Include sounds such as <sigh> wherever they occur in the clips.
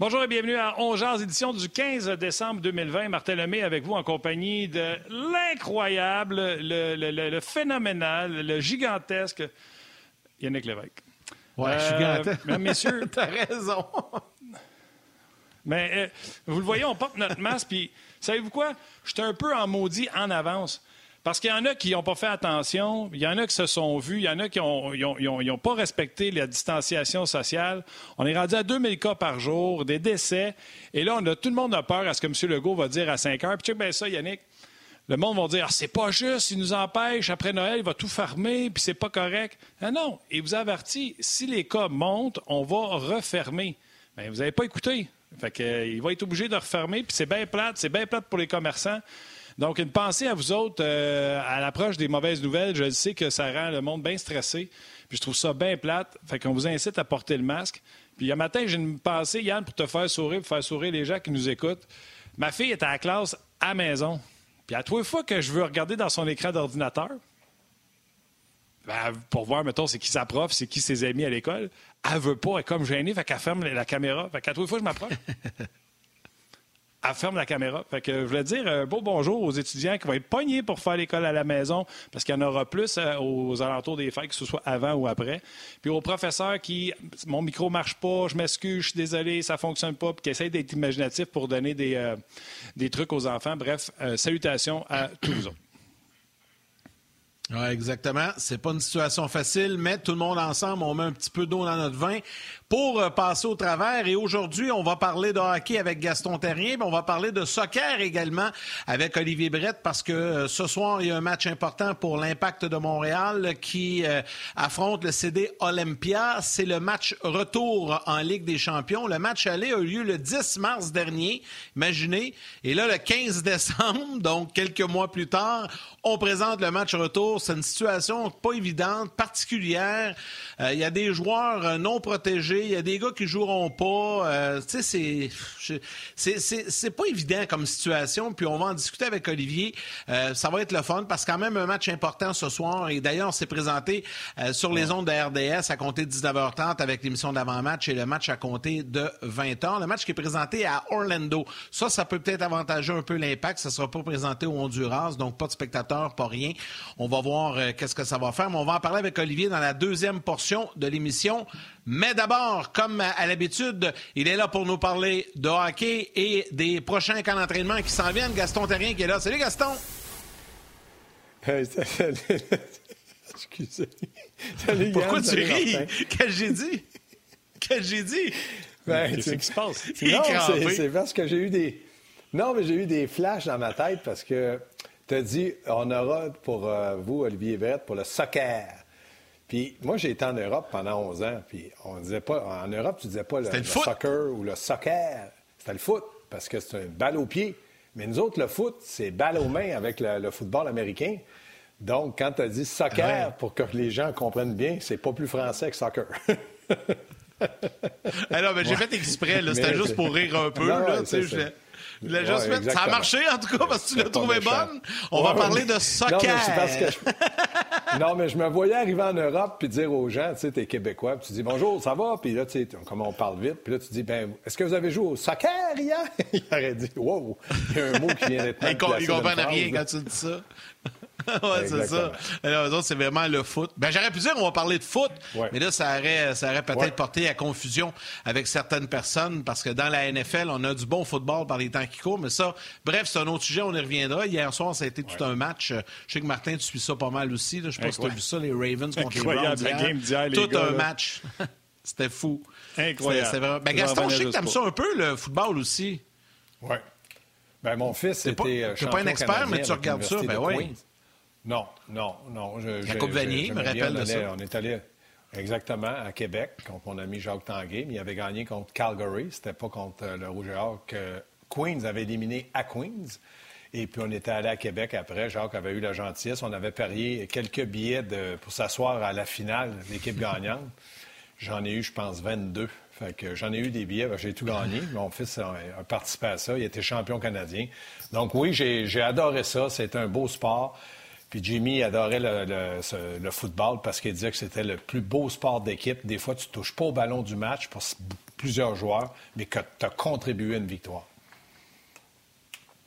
Bonjour et bienvenue à 11 édition du 15 décembre 2020. Martin Lemay avec vous en compagnie de l'incroyable, le, phénoménal, le gigantesque Yannick Lévesque. Ouais, euh, gigantesque. Mesdames, messieurs. <laughs> T'as raison. Mais euh, vous le voyez, on porte notre masque, puis savez-vous quoi? J'étais un peu en maudit en avance. Parce qu'il y en a qui n'ont pas fait attention, il y en a qui se sont vus, il y en a qui n'ont pas respecté la distanciation sociale. On est rendu à 2000 cas par jour, des décès. Et là, tout le monde a peur à ce que M. Legault va dire à 5 heures. Puis tu sais, ça, Yannick, le monde va dire ah, c'est pas juste, il nous empêche, après Noël, il va tout fermer, puis c'est pas correct. Ah non, il vous avertit, si les cas montent, on va refermer. Mais vous n'avez pas écouté. Fait que, euh, il va être obligé de refermer, puis c'est bien plate, c'est bien plate pour les commerçants. Donc, une pensée à vous autres euh, à l'approche des mauvaises nouvelles. Je sais que ça rend le monde bien stressé. Puis je trouve ça bien plate. Fait qu'on vous incite à porter le masque. Puis un matin, j'ai une pensée, Yann, pour te faire sourire, pour faire sourire les gens qui nous écoutent. Ma fille est à la classe à maison. Puis à trois fois que je veux regarder dans son écran d'ordinateur, ben, pour voir, mettons, c'est qui sa prof, c'est qui ses amis à l'école, elle veut pas, elle est comme gênée, fait qu'elle ferme la caméra. Fait qu'à trois fois, je m'approche. <laughs> elle ferme la caméra. Fait je voulais dire un beau bonjour aux étudiants qui vont être pognés pour faire l'école à la maison, parce qu'il y en aura plus euh, aux alentours des fêtes, que ce soit avant ou après. Puis aux professeurs qui, mon micro marche pas, je m'excuse, je suis désolé, ça fonctionne pas, puis qui essayent d'être imaginatifs pour donner des, euh, des trucs aux enfants. Bref, euh, salutations à tous vous autres. Oui, exactement. C'est pas une situation facile, mais tout le monde ensemble, on met un petit peu d'eau dans notre vin pour euh, passer au travers. Et aujourd'hui, on va parler de hockey avec Gaston Terrien, mais on va parler de soccer également avec Olivier Brett parce que euh, ce soir, il y a un match important pour l'Impact de Montréal qui euh, affronte le CD Olympia. C'est le match retour en Ligue des Champions. Le match aller a eu lieu le 10 mars dernier, imaginez. Et là, le 15 <laughs> décembre, donc quelques mois plus tard, on présente le match retour. C'est une situation pas évidente, particulière. Il y a des joueurs non protégés il y a des gars qui joueront pas. Euh, tu sais, c'est pas évident comme situation. Puis on va en discuter avec Olivier. Euh, ça va être le fun parce que quand même un match important ce soir. Et d'ailleurs, on s'est présenté euh, sur les ondes de RDS à compter de 19h30 avec l'émission d'avant-match et le match à compter de 20h. Le match qui est présenté à Orlando. Ça, ça peut peut-être avantager un peu l'impact. Ça sera pas présenté au Honduras, donc pas de spectateurs, pas rien. On va voir qu'est-ce que ça va faire. Mais on va en parler avec Olivier dans la deuxième portion de l'émission. Mais d'abord, comme à l'habitude, il est là pour nous parler de hockey et des prochains camps d'entraînement qui s'en viennent. Gaston Terrien qui est là. Salut Gaston! <laughs> <laughs> Excusez. Pourquoi tu ris? Qu'est-ce que j'ai dit? Qu'est-ce que j'ai dit? Ben, Qu'est-ce qui se passe? <laughs> Non, c'est parce que j'ai eu des... Non, mais j'ai eu des flashs dans ma tête parce que tu as dit, on aura pour euh, vous, Olivier Vert, pour le soccer. Puis moi, j'ai été en Europe pendant 11 ans, puis on disait pas... En Europe, tu disais pas le, soccer ou le soccer. C'était le foot, parce que c'est une balle au pied. Mais nous autres, le foot, c'est balle aux mains avec le, football américain. Donc, quand tu as dit soccer, pour que les gens comprennent bien, c'est pas plus français que soccer. <laughs> Alors, mais j'ai fait exprès, c'était juste pour rire un peu. là, ça a marché, en tout cas, parce que tu l'as trouvé bonne. On va parler de soccer. Non, mais, je... me voyais arriver en Europe puis dire aux gens, tu sais, t'es québécois, puis tu dis bonjour, ça va? Puis là, tu sais, comme on parle vite, puis là, tu dis, ben, est-ce que vous avez joué au soccer hier? <laughs> Il aurait dit, wow, il y a un mot qui vient d'être <laughs> Il comprend rien quand tu dis ça. <laughs> ouais, c'est ça. Alors, c'est vraiment le foot. Ben, j'aurais pu dire on va parler de foot, mais là, ça aurait, ça aurait peut-être porté à confusion avec certaines personnes parce que dans la NFL, on a du bon football par les temps qui courent, mais ça, bref, c'est un autre sujet, on y reviendra. Hier soir, ça a été tout un match. Je sais que Martin, tu suis ça pas mal aussi. Je pas si tu as vu ça, les Ravens contre les Browns. Tout un match. <laughs> C'était fou. Incroyable. C'est. Ben, Gaston, je sais que tu aimes ça un peu, le football aussi. Oui. Ben, mon fils était. Tu n'es pas un expert, mais tu regardes ça. Ben oui. Non, non, non. Je, la Coupe Vanier, je me rappelle de ça. On est allé exactement à Québec contre mon ami Jacques Tanguay, mais il avait gagné contre Calgary. C'était pas contre euh, le Rouge et Or que Queens avait éliminé à Queens. Et puis on était allé à Québec après. Jacques avait eu la gentillesse. On avait parié quelques billets pour s'asseoir à la finale, l'équipe gagnante. J'en ai eu, je pense, 22. Fait que j'en ai eu des billets, j'ai tout gagné. Mon fils a, participé à ça. Il était champion canadien. Donc oui, j'ai adoré ça. C'est un beau sport. Puis Jimmy adorait le, football parce qu'il disait que c'était le plus beau sport d'équipe. Des fois, tu touches pas au ballon du match, plusieurs joueurs, mais que tu as contribué à une victoire.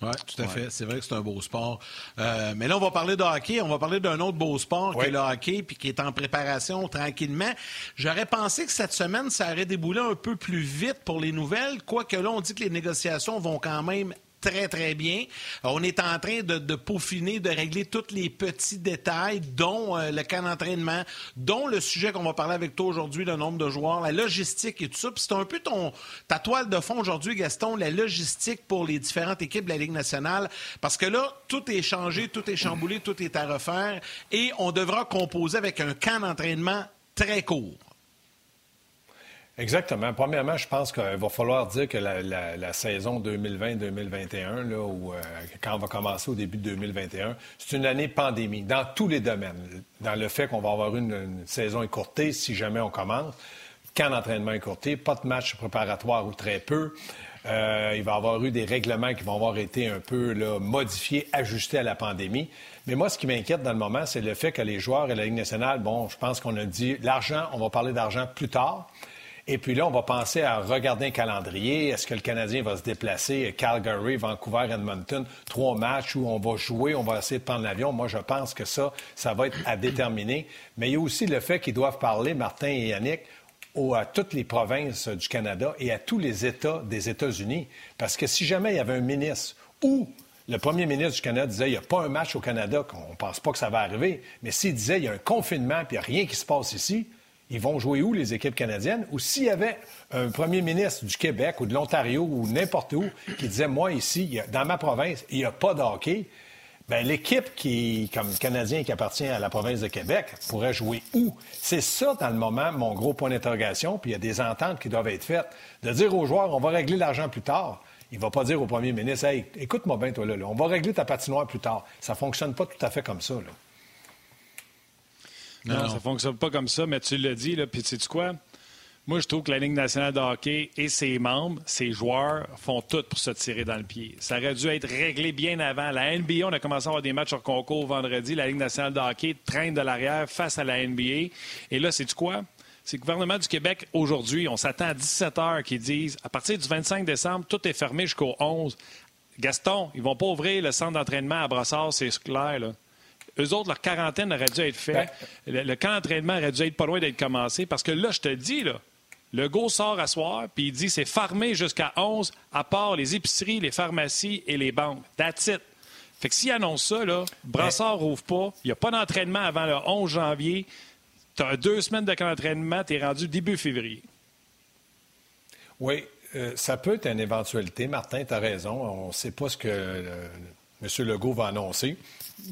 Oui, tout à fait. C'est vrai que c'est un beau sport. Euh, mais là, on va parler de hockey. On va parler d'un autre beau sport qui est le hockey puis qui est en préparation tranquillement. J'aurais pensé que cette semaine, ça aurait déboulé un peu plus vite pour les nouvelles, quoique là, on dit que les négociations vont quand même très, très bien. On est en train de, peaufiner, de régler tous les petits détails, dont euh, le camp d'entraînement, dont le sujet qu'on va parler avec toi aujourd'hui, le nombre de joueurs, la logistique et tout ça. c'est un peu ton, ta toile de fond aujourd'hui, Gaston, la logistique pour les différentes équipes de la Ligue nationale. Parce que là, tout est changé, tout est chamboulé, tout est à refaire. Et on devra composer avec un camp d'entraînement très court. Exactement. Premièrement, je pense qu'il va falloir dire que la, saison 2020-2021, là, où, euh, quand on va commencer au début de 2021, c'est une année pandémie dans tous les domaines. Dans le fait qu'on va avoir une, saison écourtée si jamais on commence, camp d'entraînement écourté, pas de match préparatoire ou très peu. Euh, il va y avoir eu des règlements qui vont avoir été un peu là, modifiés, ajustés à la pandémie. Mais moi, ce qui m'inquiète dans le moment, c'est le fait que les joueurs et la Ligue nationale, bon, je pense qu'on a dit l'argent, on va parler d'argent plus tard. Et puis là, on va penser à regarder un calendrier. Est-ce que le Canadien va se déplacer Calgary, Vancouver, Edmonton, trois matchs où on va jouer, on va essayer de prendre l'avion? Moi, je pense que ça, ça va être à déterminer. Mais il y a aussi le fait qu'ils doivent parler, Martin et Yannick, à toutes les provinces du Canada et à tous les États des États-Unis. Parce que si jamais il y avait un ministre ou le premier ministre du Canada disait il n'y a pas un match au Canada, qu'on ne pense pas que ça va arriver, mais s'il disait il y a un confinement et il n'y a rien qui se passe ici, ils vont jouer où, les équipes canadiennes? Ou s'il y avait un premier ministre du Québec ou de l'Ontario ou n'importe où qui disait, moi, ici, dans ma province, il n'y a pas de hockey, Bien, l'équipe qui, comme Canadien qui appartient à la province de Québec, pourrait jouer où? C'est ça, dans le moment, mon gros point d'interrogation. Puis il y a des ententes qui doivent être faites. De dire aux joueurs, on va régler l'argent plus tard. Il ne va pas dire au premier ministre, écoute-moi bien, toi, là, on va régler ta patinoire plus tard. Ça ne fonctionne pas tout à fait comme ça. Là. Non, ça ne fonctionne pas comme ça, mais tu l'as dit, là, puis tu sais quoi? Moi, je trouve que la Ligue nationale de hockey et ses membres, ses joueurs, font tout pour se tirer dans le pied. Ça aurait dû être réglé bien avant. La NBA, on a commencé à avoir des matchs sur concours vendredi. La Ligue nationale de hockey traîne de l'arrière face à la NBA. Et là, c'est quoi? C'est le gouvernement du Québec, aujourd'hui, on s'attend à 17 heures qui disent, à partir du 25 décembre, tout est fermé jusqu'au 11. Gaston, ils vont pas ouvrir le centre d'entraînement à Brossard, c'est clair, là eux autres, leur quarantaine aurait dû être faite. Ben. Le, camp d'entraînement aurait dû être pas loin d'être commencé. Parce que là, je te dis, là, le go sort à soir, puis il dit c'est fermé jusqu'à 11, à part les épiceries, les pharmacies et les banques. That's it. Fait que s'il annonce ça, là, Brassard rouvre pas, il n'y a pas d'entraînement avant le 11 janvier, tu as deux semaines de camp d'entraînement, tu es rendu début février. Oui, euh, ça peut être une éventualité. Martin, tu as raison. On ne sait pas ce que euh, M. Legault va annoncer.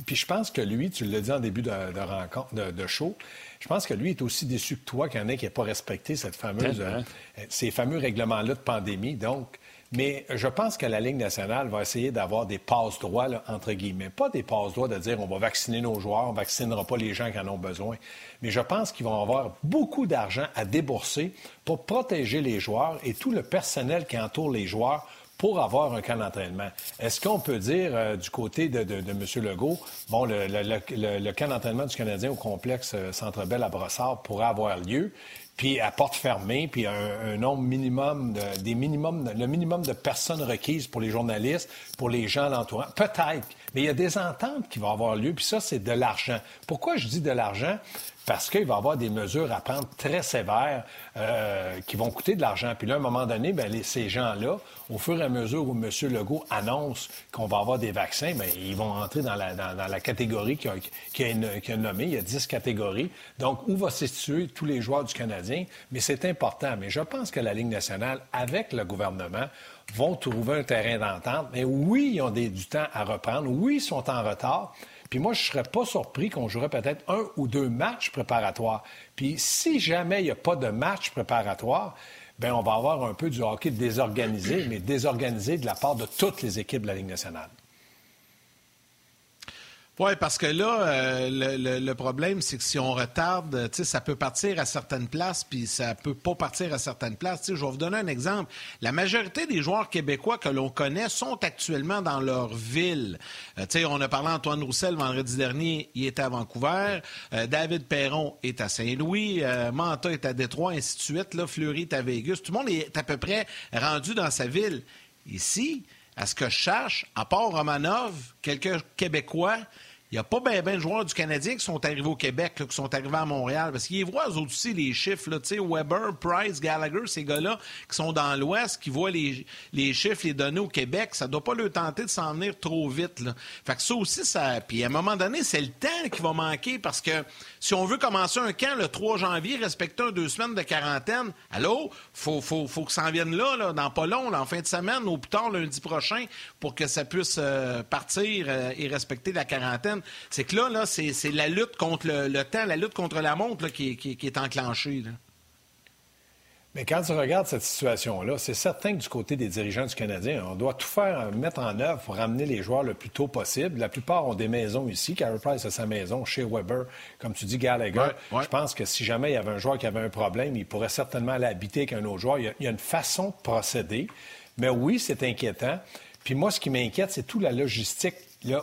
Puis je pense que lui, tu l'as dit en début de, rencontre, de, show, je pense que lui est aussi déçu que toi qu'il y en ait qui n'ait pas respecté cette fameuse, euh, ces fameux règlements-là de pandémie. Donc, mais je pense que la Ligue nationale va essayer d'avoir des passe-droits, entre guillemets. Pas des passe-droits de dire on va vacciner nos joueurs, on ne vaccinera pas les gens qui en ont besoin. Mais je pense qu'ils vont avoir beaucoup d'argent à débourser pour protéger les joueurs et tout le personnel qui entoure les joueurs pour avoir un camp d'entraînement. Est-ce qu'on peut dire euh, du côté de, M. Legault, bon, le, le, camp d'entraînement du Canadien au complexe euh, Centre Bell à Brossard pourrait avoir lieu, puis à porte fermée, puis un, nombre minimum, de, des minimums, le minimum de personnes requises pour les journalistes, pour les gens l'entourant? Peut-être, mais il y a des ententes qui vont avoir lieu, puis ça, c'est de l'argent. Pourquoi je dis de l'argent? Parce qu'il va y avoir des mesures à prendre très sévères euh, qui vont coûter de l'argent. Puis là, à un moment donné, bien, ces gens-là, au fur et à mesure où M. Legault annonce qu'on va avoir des vaccins, bien, ils vont entrer dans la, dans, la catégorie qu'il a, qui a, nommée. Il y a 10 catégories. Donc, où va se situer tous les joueurs du Canadien? Mais c'est important. Mais je pense que la Ligue nationale, avec le gouvernement, vont trouver un terrain d'entente. Mais oui, ils ont des, du temps à reprendre. Oui, ils sont en retard. Puis moi, je ne serais pas surpris qu'on jouerait peut-être un ou deux matchs préparatoires. Puis si jamais il n'y a pas de match préparatoire, bien, on va avoir un peu du hockey désorganisé, mais désorganisé de la part de toutes les équipes de la Ligue nationale. Oui, parce que là, euh, le, problème, c'est que si on retarde, ça peut partir à certaines places, puis ça peut pas partir à certaines places. je vais vous donner un exemple. La majorité des joueurs québécois que l'on connaît sont actuellement dans leur ville. Euh, on a parlé d'Antoine Roussel vendredi dernier, il était à Vancouver. Euh, David Perron est à Saint-Louis. Manta est à Détroit, ainsi de suite. Fleury est à Vegas. Tout le monde est à peu près rendu dans sa ville. Ici, à ce que je cherche, à part Romanov, quelques Québécois, il n'y a pas bien ben de joueurs du Canadien qui sont arrivés au Québec, qui sont arrivés à Montréal. Parce qu'ils voient eux aussi les chiffres. Là, Weber, Price, Gallagher, ces gars-là qui sont dans l'Ouest, qui voient les, chiffres, les données au Québec, ça ne doit pas leur tenter de s'en venir trop vite. Là. Fait que ça aussi, ça. Puis à un moment donné, c'est le temps qui va manquer parce que si on veut commencer un camp le 3 janvier, respectant deux semaines de quarantaine, allô, faut, faut, faut que ça en vienne là, là, dans pas long, en fin de semaine, ou plus tard lundi prochain, pour que ça puisse euh, partir euh, et respecter la quarantaine. C'est que là, là c'est la lutte contre le, temps, la lutte contre la montre qui, est enclenchée. Mais quand tu regardes cette situation-là, c'est certain que du côté des dirigeants du Canadien, on doit tout faire, mettre en œuvre pour ramener les joueurs le plus tôt possible. La plupart ont des maisons ici. Carey Price a sa maison chez Weber. Comme tu dis, Gallagher. Je pense que si jamais il y avait un joueur qui avait un problème, il pourrait certainement aller habiter avec un autre joueur. Il y a, une façon de procéder. Mais oui, c'est inquiétant. Puis moi, ce qui m'inquiète, c'est toute la logistique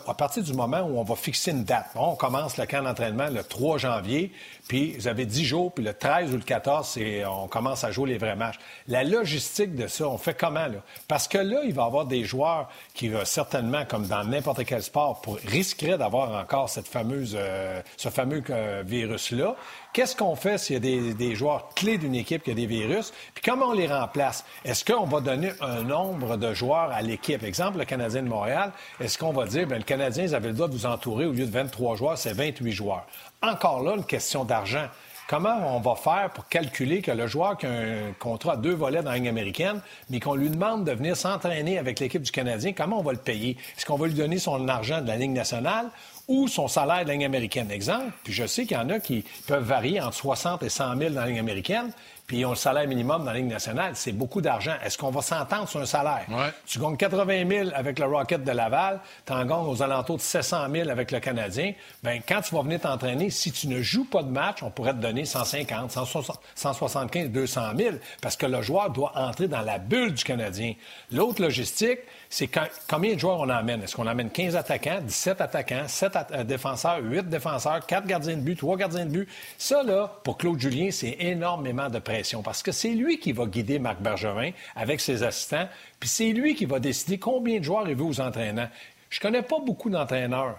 à partir du moment où on va fixer une date, on commence le camp d'entraînement le 3 janvier, puis vous avez 10 jours, puis le 13 ou le 14, on commence à jouer les vrais matchs. La logistique de ça, on fait comment, là? Parce que là, il va y avoir des joueurs qui, vont certainement, comme dans n'importe quel sport, pour, risqueraient d'avoir encore cette fameuse, euh, ce fameux euh, virus-là. Qu'est-ce qu'on fait s'il y a des, joueurs clés d'une équipe qui a des virus? Puis comment on les remplace? Est-ce qu'on va donner un nombre de joueurs à l'équipe? Exemple, le Canadien de Montréal, est-ce qu'on va dire, bien, le Canadien, ils avaient le droit de vous entourer, au lieu de 23 joueurs, c'est 28 joueurs? Encore là, une question d'argent. Comment on va faire pour calculer que le joueur qui a un contrat à deux volets dans la Ligue américaine, mais qu'on lui demande de venir s'entraîner avec l'équipe du Canadien, comment on va le payer? Est-ce qu'on va lui donner son argent de la Ligue nationale ou son salaire de la Ligue américaine? Exemple, puis je sais qu'il y en a qui peuvent varier entre 60 et 100 000 dans la Ligue américaine, puis ils ont le salaire minimum dans la Ligue nationale. C'est beaucoup d'argent. Est-ce qu'on va s'entendre sur un salaire? Tu gagnes 80 000 avec le Rocket de Laval, tu en gagnes aux alentours de 700 000 avec le Canadien. Bien, quand tu vas venir t'entraîner, si tu ne joues pas de match, on pourrait te donner 150, 175, 200 000, parce que le joueur doit entrer dans la bulle du Canadien. L'autre logistique, c'est combien de joueurs on emmène. Est-ce qu'on emmène 15 attaquants, 17 attaquants, 7 euh, défenseurs, 8 défenseurs, 4 gardiens de but, 3 gardiens de but? Ça, là, pour Claude Julien, c'est énormément de pression parce que c'est lui qui va guider Marc Bergevin avec ses assistants, puis c'est lui qui va décider combien de joueurs il veut aux entraînants. Je connais pas beaucoup d'entraîneurs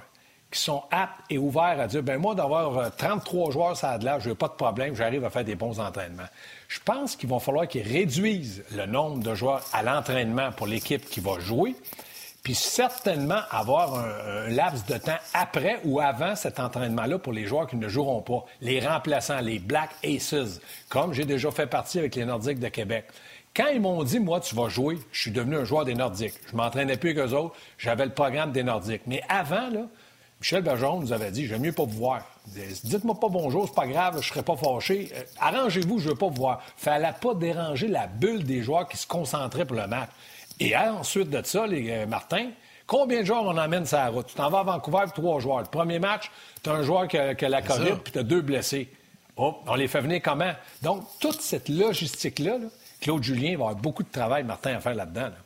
qui sont aptes et ouverts à dire, ben moi, d'avoir 33 euh, joueurs ça a de l'âge, je n'ai pas de problème, j'arrive à faire des bons entraînements. Je pense qu'il va falloir qu'ils réduisent le nombre de joueurs à l'entraînement pour l'équipe qui va jouer, puis certainement avoir un, laps de temps après ou avant cet entraînement-là pour les joueurs qui ne joueront pas, les remplaçants, les Black Aces, comme j'ai déjà fait partie avec les Nordiques de Québec. Quand ils m'ont dit, moi, tu vas jouer, je suis devenu un joueur des Nordiques. Je m'entraînais plus qu'eux autres, j'avais le programme des Nordiques. Mais avant, Michel Bergeron nous avait dit J'aime mieux pas vous. Dites-moi pas bonjour, c'est pas grave, je serai pas fâché. Euh, arrangez-vous, je veux pas vous voir. Fallait pas déranger la bulle des joueurs qui se concentraient pour le match. Et ensuite de ça, les euh, Martin, combien de joueurs on emmène sur la route? Tu t'en vas à Vancouver trois joueurs. Le premier match, tu as un joueur qui a, la COVID, puis tu as deux blessés. Oh, on les fait venir comment? Donc, toute cette logistique-là, Claude Julien va avoir beaucoup de travail, Martin, à faire là-dedans. là dedans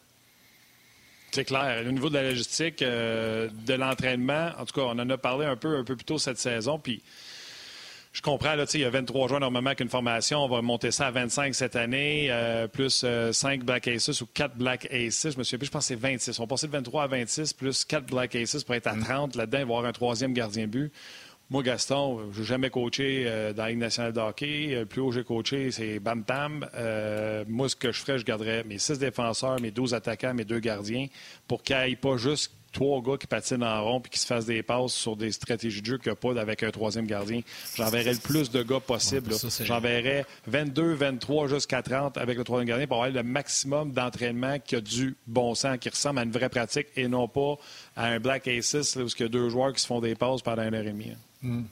c'est clair. Au niveau de la logistique, euh, de l'entraînement, en tout cas, on en a parlé un peu, un peu plus tôt cette saison. Puis je comprends, là, il y a 23 joueurs normalement qu'une formation. On va monter ça à 25 cette année, euh, plus 5 euh, Black Aces ou 4 Black Aces. Je me souviens plus, je pense que c'est 26. On va passer de 23 à 26, plus 4 Black Aces pour être à 30. Là-dedans, il va y avoir un troisième gardien but. Moi, Gaston, je n'ai jamais coaché euh, dans la Ligue nationale de hockey. Le plus haut que j'ai coaché, c'est Bam Tam. Euh, moi, ce que je ferais, je garderais mes six défenseurs, mes 12 attaquants, mes deux gardiens, pour qu'il n'y ait pas juste trois gars qui patinent en rond et qui se fassent des passes sur des stratégies de jeu qu'il n'y a pas avec un troisième gardien. J'enverrais le plus de gars possible. J'enverrais 22, 23 jusqu'à 30 avec le troisième gardien pour avoir le maximum d'entraînement qui a du bon sens, qui ressemble à une vraie pratique et non pas à un Black Aces où il y a deux joueurs qui se font des passes pendant une heure et demie. Hmm.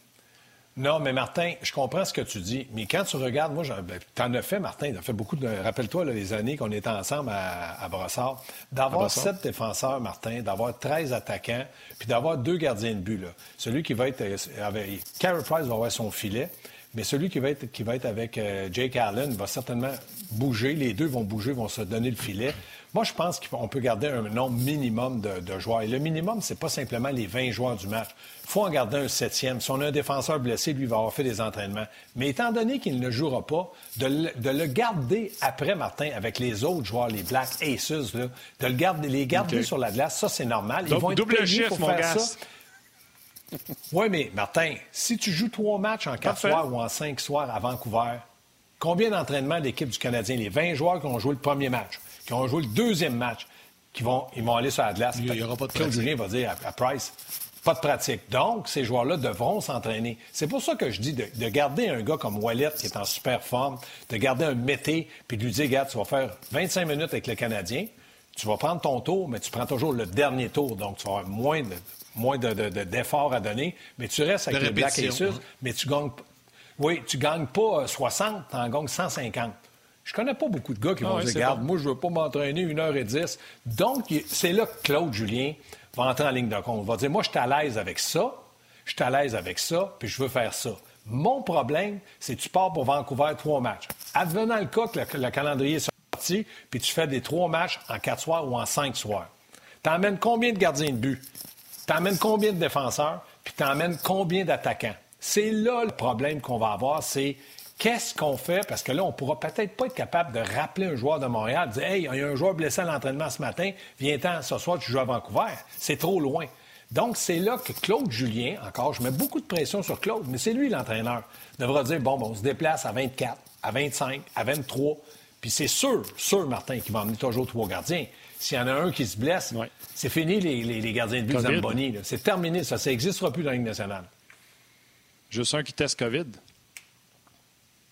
Non, mais Martin, je comprends ce que tu dis, mais quand tu regardes, moi, ben, tu en as fait, Martin, tu as fait beaucoup de. Rappelle-toi les années qu'on était ensemble à, à Brossard. D'avoir sept défenseurs, Martin, d'avoir 13 attaquants, puis d'avoir deux gardiens de but. Là. Celui qui va être. Euh, avec, Carey Price va avoir son filet, mais celui qui va être, qui va être avec euh, Jake Allen va certainement bouger. Les deux vont bouger, vont se donner le filet. Moi, je pense qu'on peut garder un nombre minimum de, joueurs. Et le minimum, c'est pas simplement les 20 joueurs du match. Il faut en garder un septième. Si on a un défenseur blessé, lui, il va avoir fait des entraînements. Mais étant donné qu'il ne jouera pas, de le, garder après, Martin, avec les autres joueurs, les Black Aces, de le garder, les garder sur la glace, ça, c'est normal. Ils vont être double chiffre, mon gars. Oui, mais Martin, si tu joues trois matchs en quatre soirs ou en cinq soirs à Vancouver, combien d'entraînements l'équipe du Canadien, les 20 joueurs qui ont joué le premier match, qui ont joué le deuxième match, qui vont, ils vont aller sur la glace. Il n'y aura pas de Claude Julien va dire à, Price, pas de pratique. Donc, ces joueurs-là devront s'entraîner. C'est pour ça que je dis de, garder un gars comme Wallet qui est en super forme, de garder un Mété, puis de lui dire, regarde, tu vas faire 25 minutes avec le Canadien, tu vas prendre ton tour, mais tu prends toujours le dernier tour, donc tu vas avoir moins de moins d'efforts à donner, mais tu restes avec le Black Aces, hein. mais tu gagnes, oui, tu gagnes pas 60, tu en gagnes 150. Je connais pas beaucoup de gars qui vont ah dire, regarde, moi, je veux pas m'entraîner une heure et dix. Donc, c'est là que Claude Julien va entrer en ligne de compte. Il va dire, moi, je suis à l'aise avec ça, je suis à l'aise avec ça, puis je veux faire ça. Mon problème, c'est que tu pars pour Vancouver trois matchs. Advenant le cas que le, calendrier est sorti, puis tu fais des trois matchs en quatre soirs ou en cinq soirs. T'emmènes combien de gardiens de but? T'emmènes combien de défenseurs? Puis t'emmènes combien d'attaquants? C'est là le problème qu'on va avoir, c'est Qu'est-ce qu'on fait? Parce que là, on pourra peut-être pas être capable de rappeler un joueur de Montréal, de dire Hey, il y a un joueur blessé à l'entraînement ce matin, viens-t'en, ce soir, tu joues à Vancouver. C'est trop loin. Donc, c'est là que Claude Julien, encore, je mets beaucoup de pression sur Claude, mais c'est lui l'entraîneur, devra dire Bon, on se déplace à 24, à 25, à 23. Puis c'est sûr, sûr, Martin, qu'il va emmener toujours trois gardiens. S'il y en a un qui se blesse, c'est fini les, gardiens de but Zamboni. C'est terminé, ça. Ça n'existera plus dans la Ligue nationale. Juste un qui teste COVID.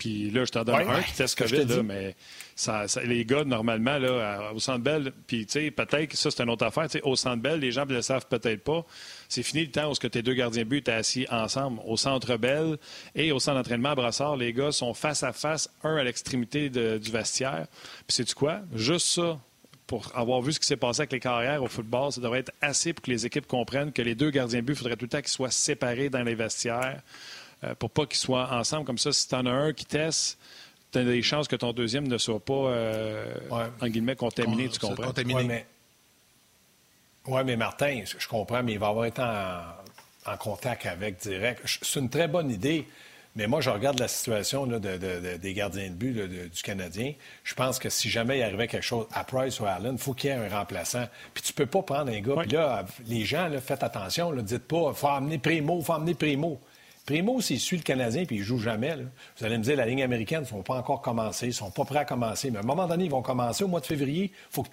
Puis là, je t'en donne un qui teste COVID, là, mais ça, les gars, normalement, là, au Centre Bell, puis tu sais, peut-être que ça, c'est une autre affaire. au Centre Bell, les gens ne le savent peut-être pas. C'est fini le temps où ce que tes deux gardiens de but étaient assis ensemble. Au Centre Bell et au centre d'entraînement à Brassard, les gars sont face à face, un à l'extrémité du vestiaire. Puis sais-tu quoi? Juste ça, pour avoir vu ce qui s'est passé avec les carrières au football, ça devrait être assez pour que les équipes comprennent que les deux gardiens de but, il faudrait tout le temps qu'ils soient séparés dans les vestiaires. Euh, pour pas qu'ils soient ensemble. Comme ça, si tu en as un qui teste, tu as des chances que ton deuxième ne soit pas, euh, en guillemets, contaminé, tu comprends? Contaminé. mais... Oui, mais Martin, je comprends, mais il va avoir été en, contact avec direct. C'est une très bonne idée. Mais moi, je regarde la situation des gardiens de but du Canadien. Je pense que si jamais il arrivait quelque chose à Price ou à Allen, il faut qu'il y ait un remplaçant. Puis tu peux pas prendre un gars. Puis là, les gens, faites attention. Ne dites pas, il faut amener Primo, il faut amener Primo. Primo, s'il suit le Canadien puis il joue jamais, vous allez me dire la ligne américaine, ils ne sont pas encore commencés, ils ne sont pas prêts à commencer. Mais à un moment donné, ils vont commencer au mois de février. Il faut que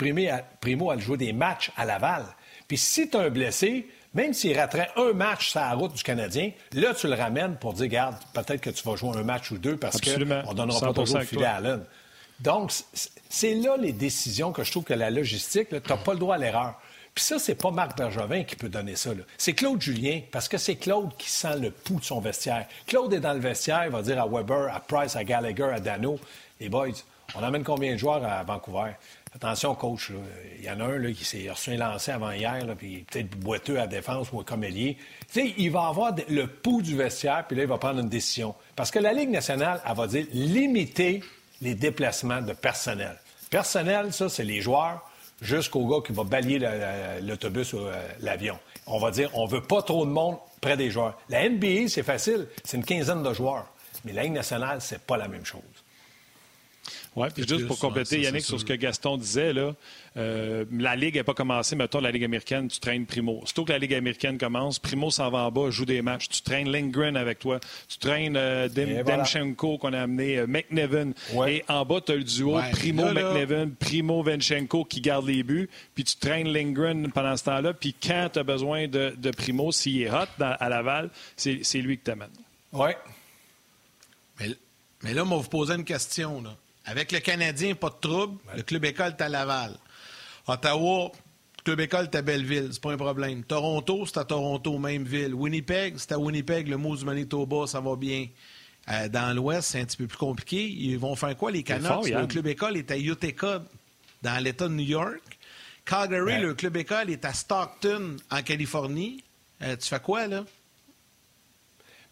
Primo aille jouer des matchs à Laval. Puis si tu as un blessé, même s'il raterait un match sur la route du Canadien, là, tu le ramènes pour dire, garde, peut-être que tu vas jouer un match ou deux parce qu'on ne donnera pas toujours le filet à Allen. Donc, c'est là les décisions que je trouve que la logistique, tu n'as pas le droit à l'erreur. Puis ça, c'est pas Marc Bergevin qui peut donner ça. C'est Claude Julien, parce que c'est Claude qui sent le pouls de son vestiaire. Claude est dans le vestiaire, il va dire à Weber, à Price, à Gallagher, à Dano, les boys, on amène combien de joueurs à Vancouver? Attention, coach, il y en a un là, qui s'est reçu un lancé avant hier, là, puis peut-être boiteux à défense ou à comélier. Tu sais, il va avoir le pouls du vestiaire, puis là, il va prendre une décision. Parce que la Ligue nationale, elle va dire limiter les déplacements de personnel. Personnel, ça, c'est les joueurs, jusqu'au gars qui va balayer l'autobus ou euh, l'avion. On va dire, on veut pas trop de monde près des joueurs. La NBA, c'est facile, c'est une quinzaine de joueurs. Mais la Ligue nationale, c'est pas la même chose. Oui, puis juste pour compléter, Yannick, sur ce que Gaston disait, là, euh, la Ligue n'a pas commencé, mettons, la Ligue américaine, tu traînes Primo. Surtout que la Ligue américaine commence, Primo s'en va en bas, joue des matchs. Tu traînes Lindgren avec toi. Tu traînes euh, Demchenko qu'on a amené, euh, McNevin. Et en bas, tu as le duo Primo-McNevin, Primo-Venchenko qui garde les buts. Puis tu traînes Lindgren pendant ce temps-là. Puis quand tu as besoin de, Primo, s'il est hot à Laval, c'est lui que t'amène. Oui. Mais, mais là, on va vous poser une question. Là. Avec le Canadien, pas de trouble. Le club école est à Laval. Ottawa, club école est à Belleville, c'est pas un problème. Toronto, c'est à Toronto, même ville. Winnipeg, c'est à Winnipeg, le mot du Manitoba, ça va bien. Euh, dans l'Ouest, c'est un petit peu plus compliqué. Ils vont faire quoi, les Canucks? le club école est à Utica, dans l'État de New York. Calgary, le club école est à Stockton, en Californie. Euh, tu fais quoi, là?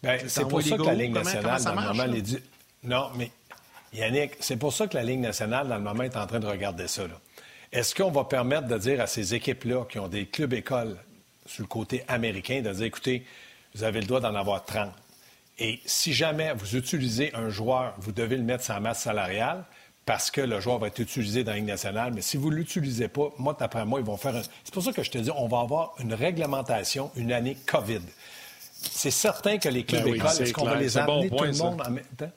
Ben, c'est pour ça que la Ligue nationale, le moment, les... Non, mais Yannick, c'est pour ça que la Ligue nationale, dans le moment, est en train de regarder ça. Est-ce qu'on va permettre de dire à ces équipes-là qui ont des clubs écoles sur le côté américain, de dire, écoutez, vous avez le droit d'en avoir 30. Et si jamais vous utilisez un joueur, vous devez le mettre sans masse salariale parce que le joueur va être utilisé dans la Ligue nationale. Mais si vous ne l'utilisez pas, moi, d'après moi, ils vont faire un... C'est pour ça que je te dis, on va avoir une réglementation, une année COVID. C'est certain que les clubs ben écoles, est-ce qu'on va les amener tout le monde en même temps?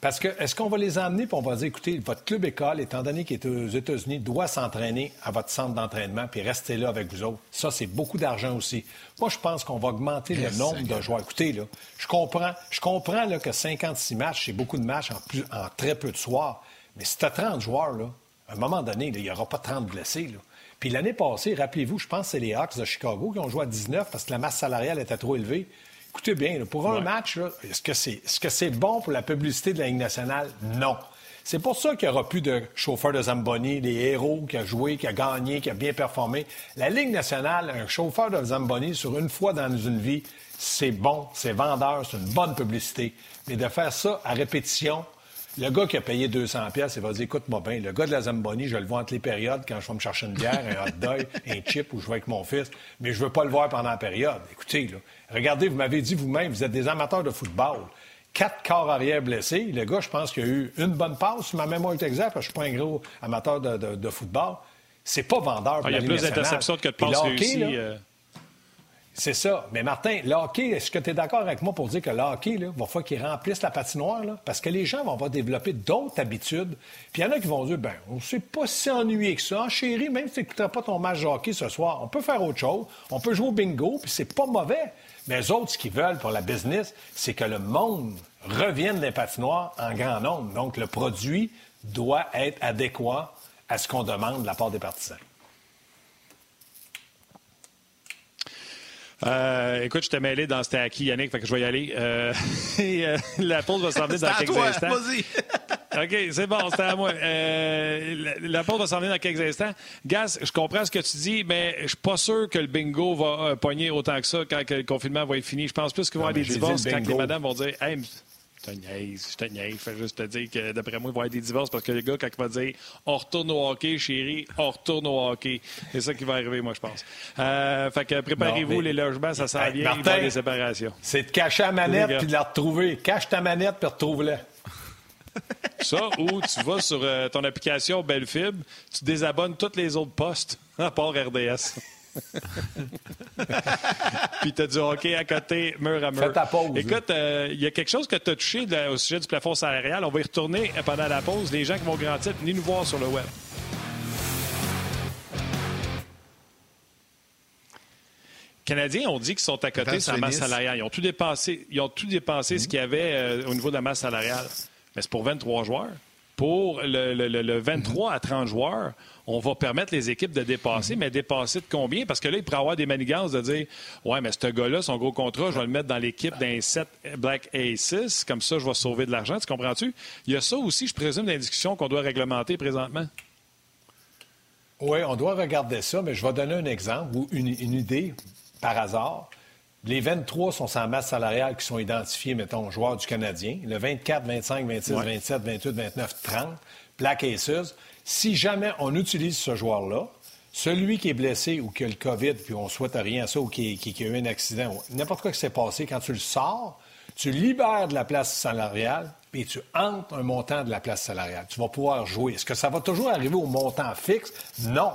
Parce que, est-ce qu'on va les emmener puis on va dire, écoutez, votre club école, étant donné qu'il est aux États-Unis, doit s'entraîner à votre centre d'entraînement puis rester là avec vous autres? Ça, c'est beaucoup d'argent aussi. Moi, je pense qu'on va augmenter le nombre de joueurs. Écoutez, là, je comprends, je comprends là, que 56 matchs, c'est beaucoup de matchs en, plus, en très peu de soirs. Mais si tu as 30 joueurs, là, à un moment donné, il n'y aura pas 30 blessés. Là. Puis l'année passée, rappelez-vous, je pense que c'est les Hawks de Chicago qui ont joué à 19 parce que la masse salariale était trop élevée. Écoutez bien, pour un match, est-ce que c'est est -ce bon pour la publicité de la Ligue nationale? Non. C'est pour ça qu'il n'y aura plus de chauffeur de Zamboni, les héros qui a joué, qui a gagné, qui a bien performé. La Ligue nationale, un chauffeur de Zamboni sur une fois dans une vie, c'est bon, c'est vendeur, c'est une bonne publicité. Mais de faire ça à répétition, le gars qui a payé 200 pièces, il va dire écoute-moi bien, le gars de la Zamboni, je le vois entre les périodes quand je vais me chercher une bière, un hot dog, <laughs> un chip ou je vais avec mon fils, mais je veux pas le voir pendant la période. Écoutez, là, regardez, vous m'avez dit vous-même, vous êtes des amateurs de football. Quatre corps arrière blessés. Le gars, je pense qu'il a eu une bonne passe. Ma mémoire est exacte, parce que je suis pas un gros amateur de, football. C'est pas vendeur pour ah, Il y a plus d'interceptions que de passes réussies. Euh. C'est ça. Mais Martin, le hockey, est-ce que tu es d'accord avec moi pour dire que le hockey, il va falloir qu'il remplisse la patinoire? Là? Parce que les gens vont avoir développer d'autres habitudes. Puis il y en a qui vont dire, ben, on ne s'est pas si ennuyé que ça. Chérie, même si tu n'écouteras pas ton match hockey ce soir, on peut faire autre chose. On peut jouer au bingo, puis c'est pas mauvais. Mais les autres, ce qu'ils veulent pour la business, c'est que le monde revienne des patinoires en grand nombre. Donc, le produit doit être adéquat à ce qu'on demande de la part des partisans. Euh, écoute, je t'ai mêlé dans C'était acquis, Yannick, fait que je vais y aller. Euh, <laughs> euh, la pause va s'en venir dans quelques instants. <laughs> OK, c'est bon, c'était à moi. la, pause va s'en venir dans quelques instants. Gas, je comprends ce que tu dis, mais je suis pas sûr que le bingo va pogner autant que ça quand le confinement va être fini. Je pense plus qu'il va y avoir des divorces quand les madames vont dire hey, te niaise, je te niaise. Fais juste te dire que d'après moi, il va y avoir des divorces parce que le gars, quand il va dire on retourne au hockey, chérie, on retourne au hockey. C'est ça qui va arriver, moi, je pense. Euh, fait que préparez-vous, les logements, ça s'en vient, il va y avoir des séparations. C'est de cacher la manette puis de la retrouver. Cache ta manette puis retrouve-la. <laughs> Ça, ou tu vas sur euh, ton application Bellefib, tu désabonnes tous les autres postes, à part RDS. <laughs> Puis tu as du hockey à côté, mur à mur. Fais ta pause. Écoute, euh, il y a quelque chose que tu as touché au sujet du plafond salarial. On va y retourner pendant la pause. Les gens qui vont grandir, venez nous voir sur le web. Canadiens ont dit qu'ils sont à côté sur la masse salariale. Ils ont tout dépassé, ils ont tout dépassé ce qu'il y avait euh, au niveau de la masse salariale. Mais c'est pour 23 joueurs. Pour le, 23 à 30 joueurs, on va permettre les équipes de dépasser, mhm. mais dépasser de combien? Parce que là, il pourrait avoir des manigances de dire Ouais, mais ce gars-là, son gros contrat, je vais le mettre dans l'équipe d'un 7 Black Aces, comme ça, je vais sauver de l'argent. Tu comprends-tu? Il y a ça aussi, je présume, dans la discussion qu'on doit réglementer présentement. Oui, on doit regarder ça, mais je vais donner un exemple ou une, idée par hasard. Les 23 sont sans masse salariale qui sont identifiés, mettons, joueurs du Canadien. Le 24, 25, 26, 27, 28, 29, 30, Black Aces. Si jamais on utilise ce joueur-là, celui qui est blessé ou qui a le COVID, puis on souhaite rien à ça, ou qui, a eu un accident, n'importe quoi qui s'est passé, quand tu le sors, tu libères de la place salariale, puis tu entres un montant de la place salariale. Tu vas pouvoir jouer. Est-ce que ça va toujours arriver au montant fixe? Non.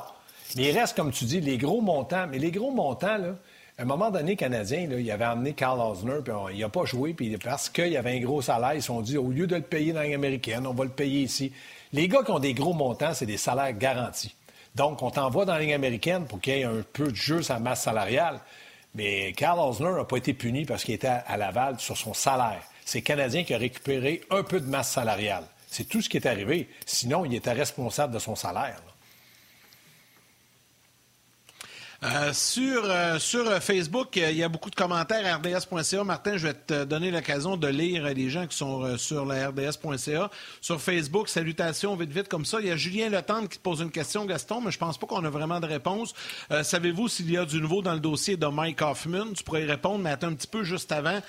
Mais il reste, comme tu dis, les gros montants. Mais les gros montants, à un moment donné, Canadien, il avait amené Carl Osner, puis il n'a pas joué, puis parce qu'il y avait un gros salaire, ils se sont dit, au lieu de le payer dans l'américaine, on va le payer ici. Les gars qui ont des gros montants, c'est des salaires garantis. Donc, on t'envoie dans la ligne américaine pour qu'il y ait un peu de jeu la masse salariale. Mais Carl Osner n'a pas été puni parce qu'il était à Laval sur son salaire. C'est Canadien qui a récupéré un peu de masse salariale. C'est tout ce qui est arrivé. Sinon, il était responsable de son salaire. Euh, sur, euh, sur Facebook, il y a beaucoup de commentaires rds.ca. Martin, je vais te donner l'occasion de lire les gens qui sont euh, sur la rds.ca. Sur Facebook, salutations vite vite comme ça. Il y a Julien Letendre qui te pose une question, Gaston, mais je pense pas qu'on a vraiment de réponse. Savez-vous s'il y a du nouveau dans le dossier de Mike Hoffman? Tu pourrais y répondre, mais attends un petit peu juste avant.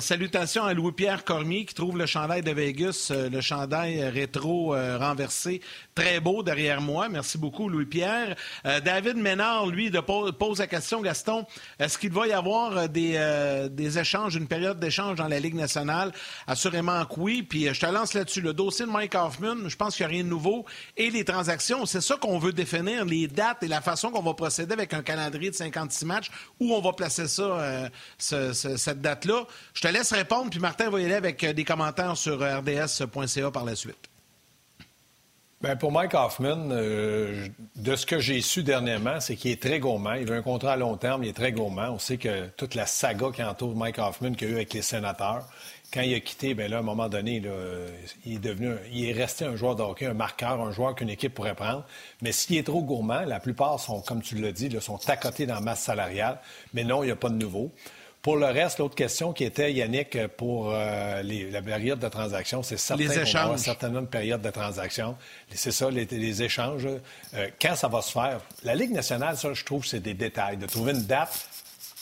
salutations à Louis-Pierre Cormier qui trouve le chandail de Vegas, le chandail rétro renversé, très beau derrière moi. Merci beaucoup, Louis-Pierre. David Ménard, lui, de pose la question, Gaston, est-ce qu'il va y avoir euh, euh, des, échanges, une période d'échange dans la Ligue nationale? Assurément que oui. Puis euh, je te lance là-dessus. Le dossier de Mike Hoffman, je pense qu'il n'y a rien de nouveau. Et les transactions, c'est ça qu'on veut définir, les dates et la façon qu'on va procéder avec un calendrier de 56 matchs, où on va placer ça, cette date-là? Je te laisse répondre, puis Martin va y aller avec des commentaires sur rds.ca par la suite. Bien, pour Mike Hoffman, euh, de ce que j'ai su dernièrement, c'est qu'il est très gourmand. Il veut un contrat à long terme, il est très gourmand. On sait que toute la saga qui entoure Mike Hoffman qu'il a eu avec les sénateurs, quand il a quitté, bien là, à un moment donné, il est devenu, il est resté un joueur de hockey, un marqueur, un joueur qu'une équipe pourrait prendre. Mais s'il est trop gourmand, la plupart sont, comme tu l'as dit, sont accotés dans la masse salariale. Mais non, il n'y a pas de nouveau. Pour le reste, l'autre question qui était, Yannick, pour euh, la période de transaction, c'est certain les échanges. certainement une période de transaction. C'est ça, les, échanges. Euh, quand ça va se faire? La Ligue nationale, ça, je trouve, c'est des détails. De trouver une date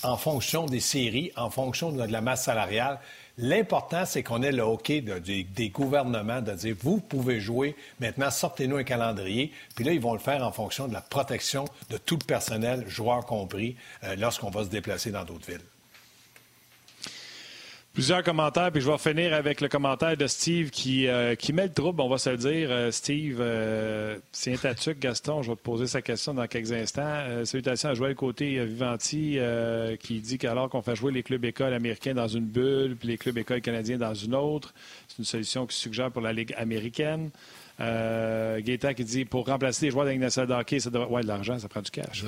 en fonction des séries, en fonction de, la masse salariale. L'important, c'est qu'on ait le hockey des gouvernements de dire, vous pouvez jouer, maintenant sortez-nous un calendrier. Puis là, ils vont le faire en fonction de la protection de tout le personnel, joueurs compris, euh, lorsqu'on va se déplacer dans d'autres villes. Plusieurs commentaires, puis je vais finir avec le commentaire de Steve qui, euh, qui met le trouble, on va se le dire. Euh, Steve, euh, c'est un Gaston, je vais te poser sa question dans quelques instants. salutations à Joël Côté Vivanti qui dit qu'alors qu'on fait jouer les clubs écoles américains dans une bulle, puis les clubs écoles canadiens dans une autre, c'est une solution qui suggère pour la Ligue américaine. Euh, qui dit pour remplacer les joueurs de la Ligue nationale de hockey, ça doit... ouais, de l'argent, ça prend du cash.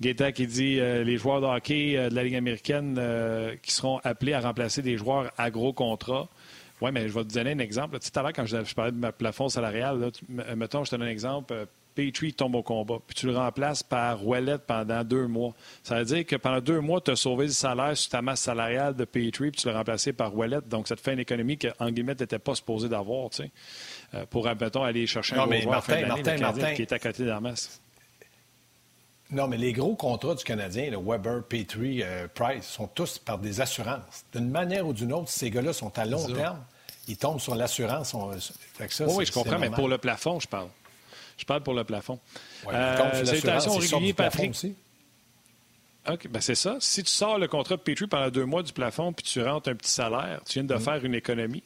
Gaétan qui dit euh, les joueurs de hockey euh, de la Ligue américaine euh, qui seront appelés à remplacer des joueurs à gros contrats. Oui, mais je vais te donner un exemple. tout à l'heure, quand je, parlais de ma plafond salarial, mettons, je te donne un exemple. Petrie tombe au combat, puis tu le remplaces par Ouellet pendant deux mois. Ça veut dire que pendant deux mois, tu as sauvé le salaire sur ta masse salariale de Petrie, puis tu l'as remplacé par Ouellet. Donc, ça te fait une économie que, en guillemets, tu n'étais pas supposé d'avoir, tu sais, pour, mettons, aller chercher un gros joueur Martin, Martin, qui est à côté masse. Non, mais les gros contrats du Canadien, le Weber, Petrie, euh, Price, sont tous par des assurances. D'une manière ou d'une autre, ces gars-là sont à long terme. Ils tombent sur l'assurance. oui, je comprends, mais pour le plafond, je parle. Je parle pour le plafond. Ouais, euh, salutations régulier, Patrick. Aussi. OK, ben c'est ça. Si tu sors le contrat de Petrie pendant deux mois du plafond puis tu rentres un petit salaire, tu viens de mm. faire une économie.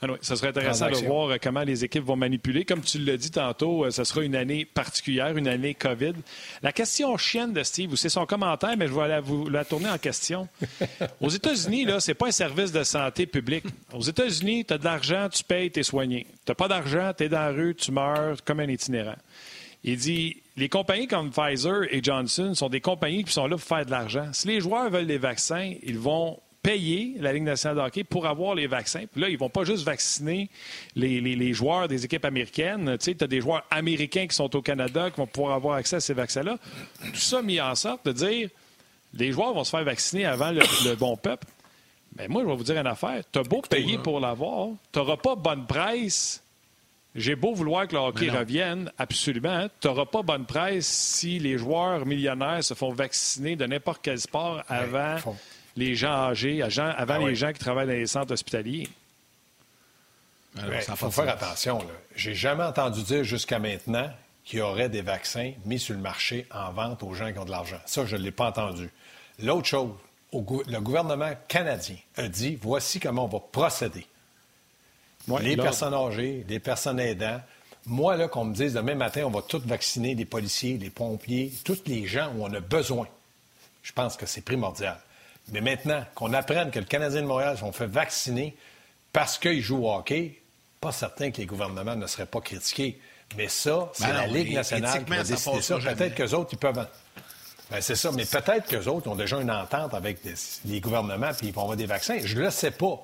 Ah ça serait intéressant de voir euh, comment les équipes vont manipuler. Comme tu l'as dit tantôt, euh, ce sera une année particulière, une année COVID. La question chienne de Steve, c'est son commentaire, mais je vais vous la tourner en question. <laughs> Aux États-Unis, là, c'est pas un service de santé publique. Aux États-Unis, tu as de l'argent, tu payes, tu es soigné. Tu pas d'argent, tu es dans la rue, tu meurs comme un itinérant. Il dit les compagnies comme Pfizer et Johnson sont des compagnies qui sont là pour faire de l'argent. Si les joueurs veulent des vaccins, ils vont payer la Ligue nationale de hockey pour avoir les vaccins. Puis là, ils ne vont pas juste vacciner les, joueurs des équipes américaines. Tu sais, as des joueurs américains qui sont au Canada qui vont pouvoir avoir accès à ces vaccins-là. Tout ça mis en sorte de dire les joueurs vont se faire vacciner avant le, bon peuple. Mais moi, je vais vous dire une affaire. Tu as beau payer pour l'avoir, tu n'auras pas bonne presse. J'ai beau vouloir que le hockey revienne, absolument. Tu n'auras pas bonne presse si les joueurs millionnaires se font vacciner de n'importe quel sport avant les gens âgés, avant ah les gens qui travaillent dans les centres hospitaliers. Il faut faire attention. J'ai jamais entendu dire jusqu'à maintenant qu'il y aurait des vaccins mis sur le marché en vente aux gens qui ont de l'argent. Ça, je ne l'ai pas entendu. L'autre chose, le gouvernement canadien a dit voici comment on va procéder. les personnes âgées, les personnes aidantes. Moi, là, qu'on me dise demain matin, on va tous vacciner les policiers, les pompiers, tous les gens où on a besoin. Je pense que c'est primordial. Mais maintenant, qu'on apprenne que le Canadien de Montréal sont fait vacciner parce qu'il joue au hockey, pas certain que les gouvernements ne seraient pas critiqués. Mais ça, c'est ben la Ligue nationale qui va décider ça. Peut-être qu'eux autres, ils peuvent. Ben, c'est ça, mais peut-être qu'eux autres ont déjà une entente avec les gouvernements puis ils vont avoir des vaccins. Je ne le sais pas.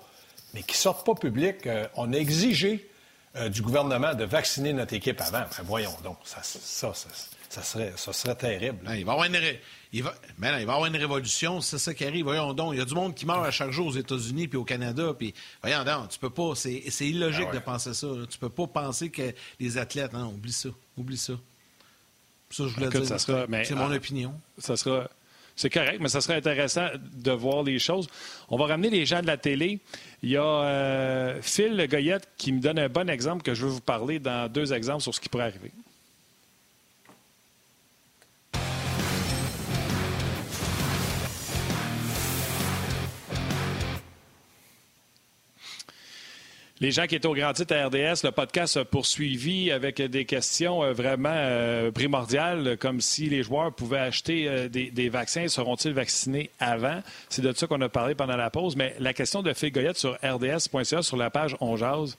Mais qui ne sortent pas public. Euh, on a exigé euh, du gouvernement de vacciner notre équipe avant. Ben, voyons donc. Ça, ça, Ça serait, ça serait terrible. il, va avoir une il, va... il va avoir une révolution, c'est ça qui arrive. Voyons donc, il y a du monde qui meurt à chaque jour aux États-Unis puis au Canada. Puis, voyons donc, tu peux pas, c'est, illogique ah de penser ça. Tu peux pas penser que les athlètes, non, oublie ça, oublie ça. Ça, je voulais dire, c'est mon ah, opinion. Ça sera... C'est correct, mais ça serait intéressant de voir les choses. On va ramener les gens de la télé. Il y a euh, Phil Goyette qui me donne un bon exemple que je veux vous parler dans deux exemples sur ce qui pourrait arriver. Les gens qui étaient au grand titre à RDS, le podcast a poursuivi avec des questions euh, vraiment euh, primordiales, comme si les joueurs pouvaient acheter euh, des, vaccins, seront-ils vaccinés avant? C'est de ça qu'on a parlé pendant la pause. Mais la question de Phil Goyette sur rds.ca, sur la page On Jase,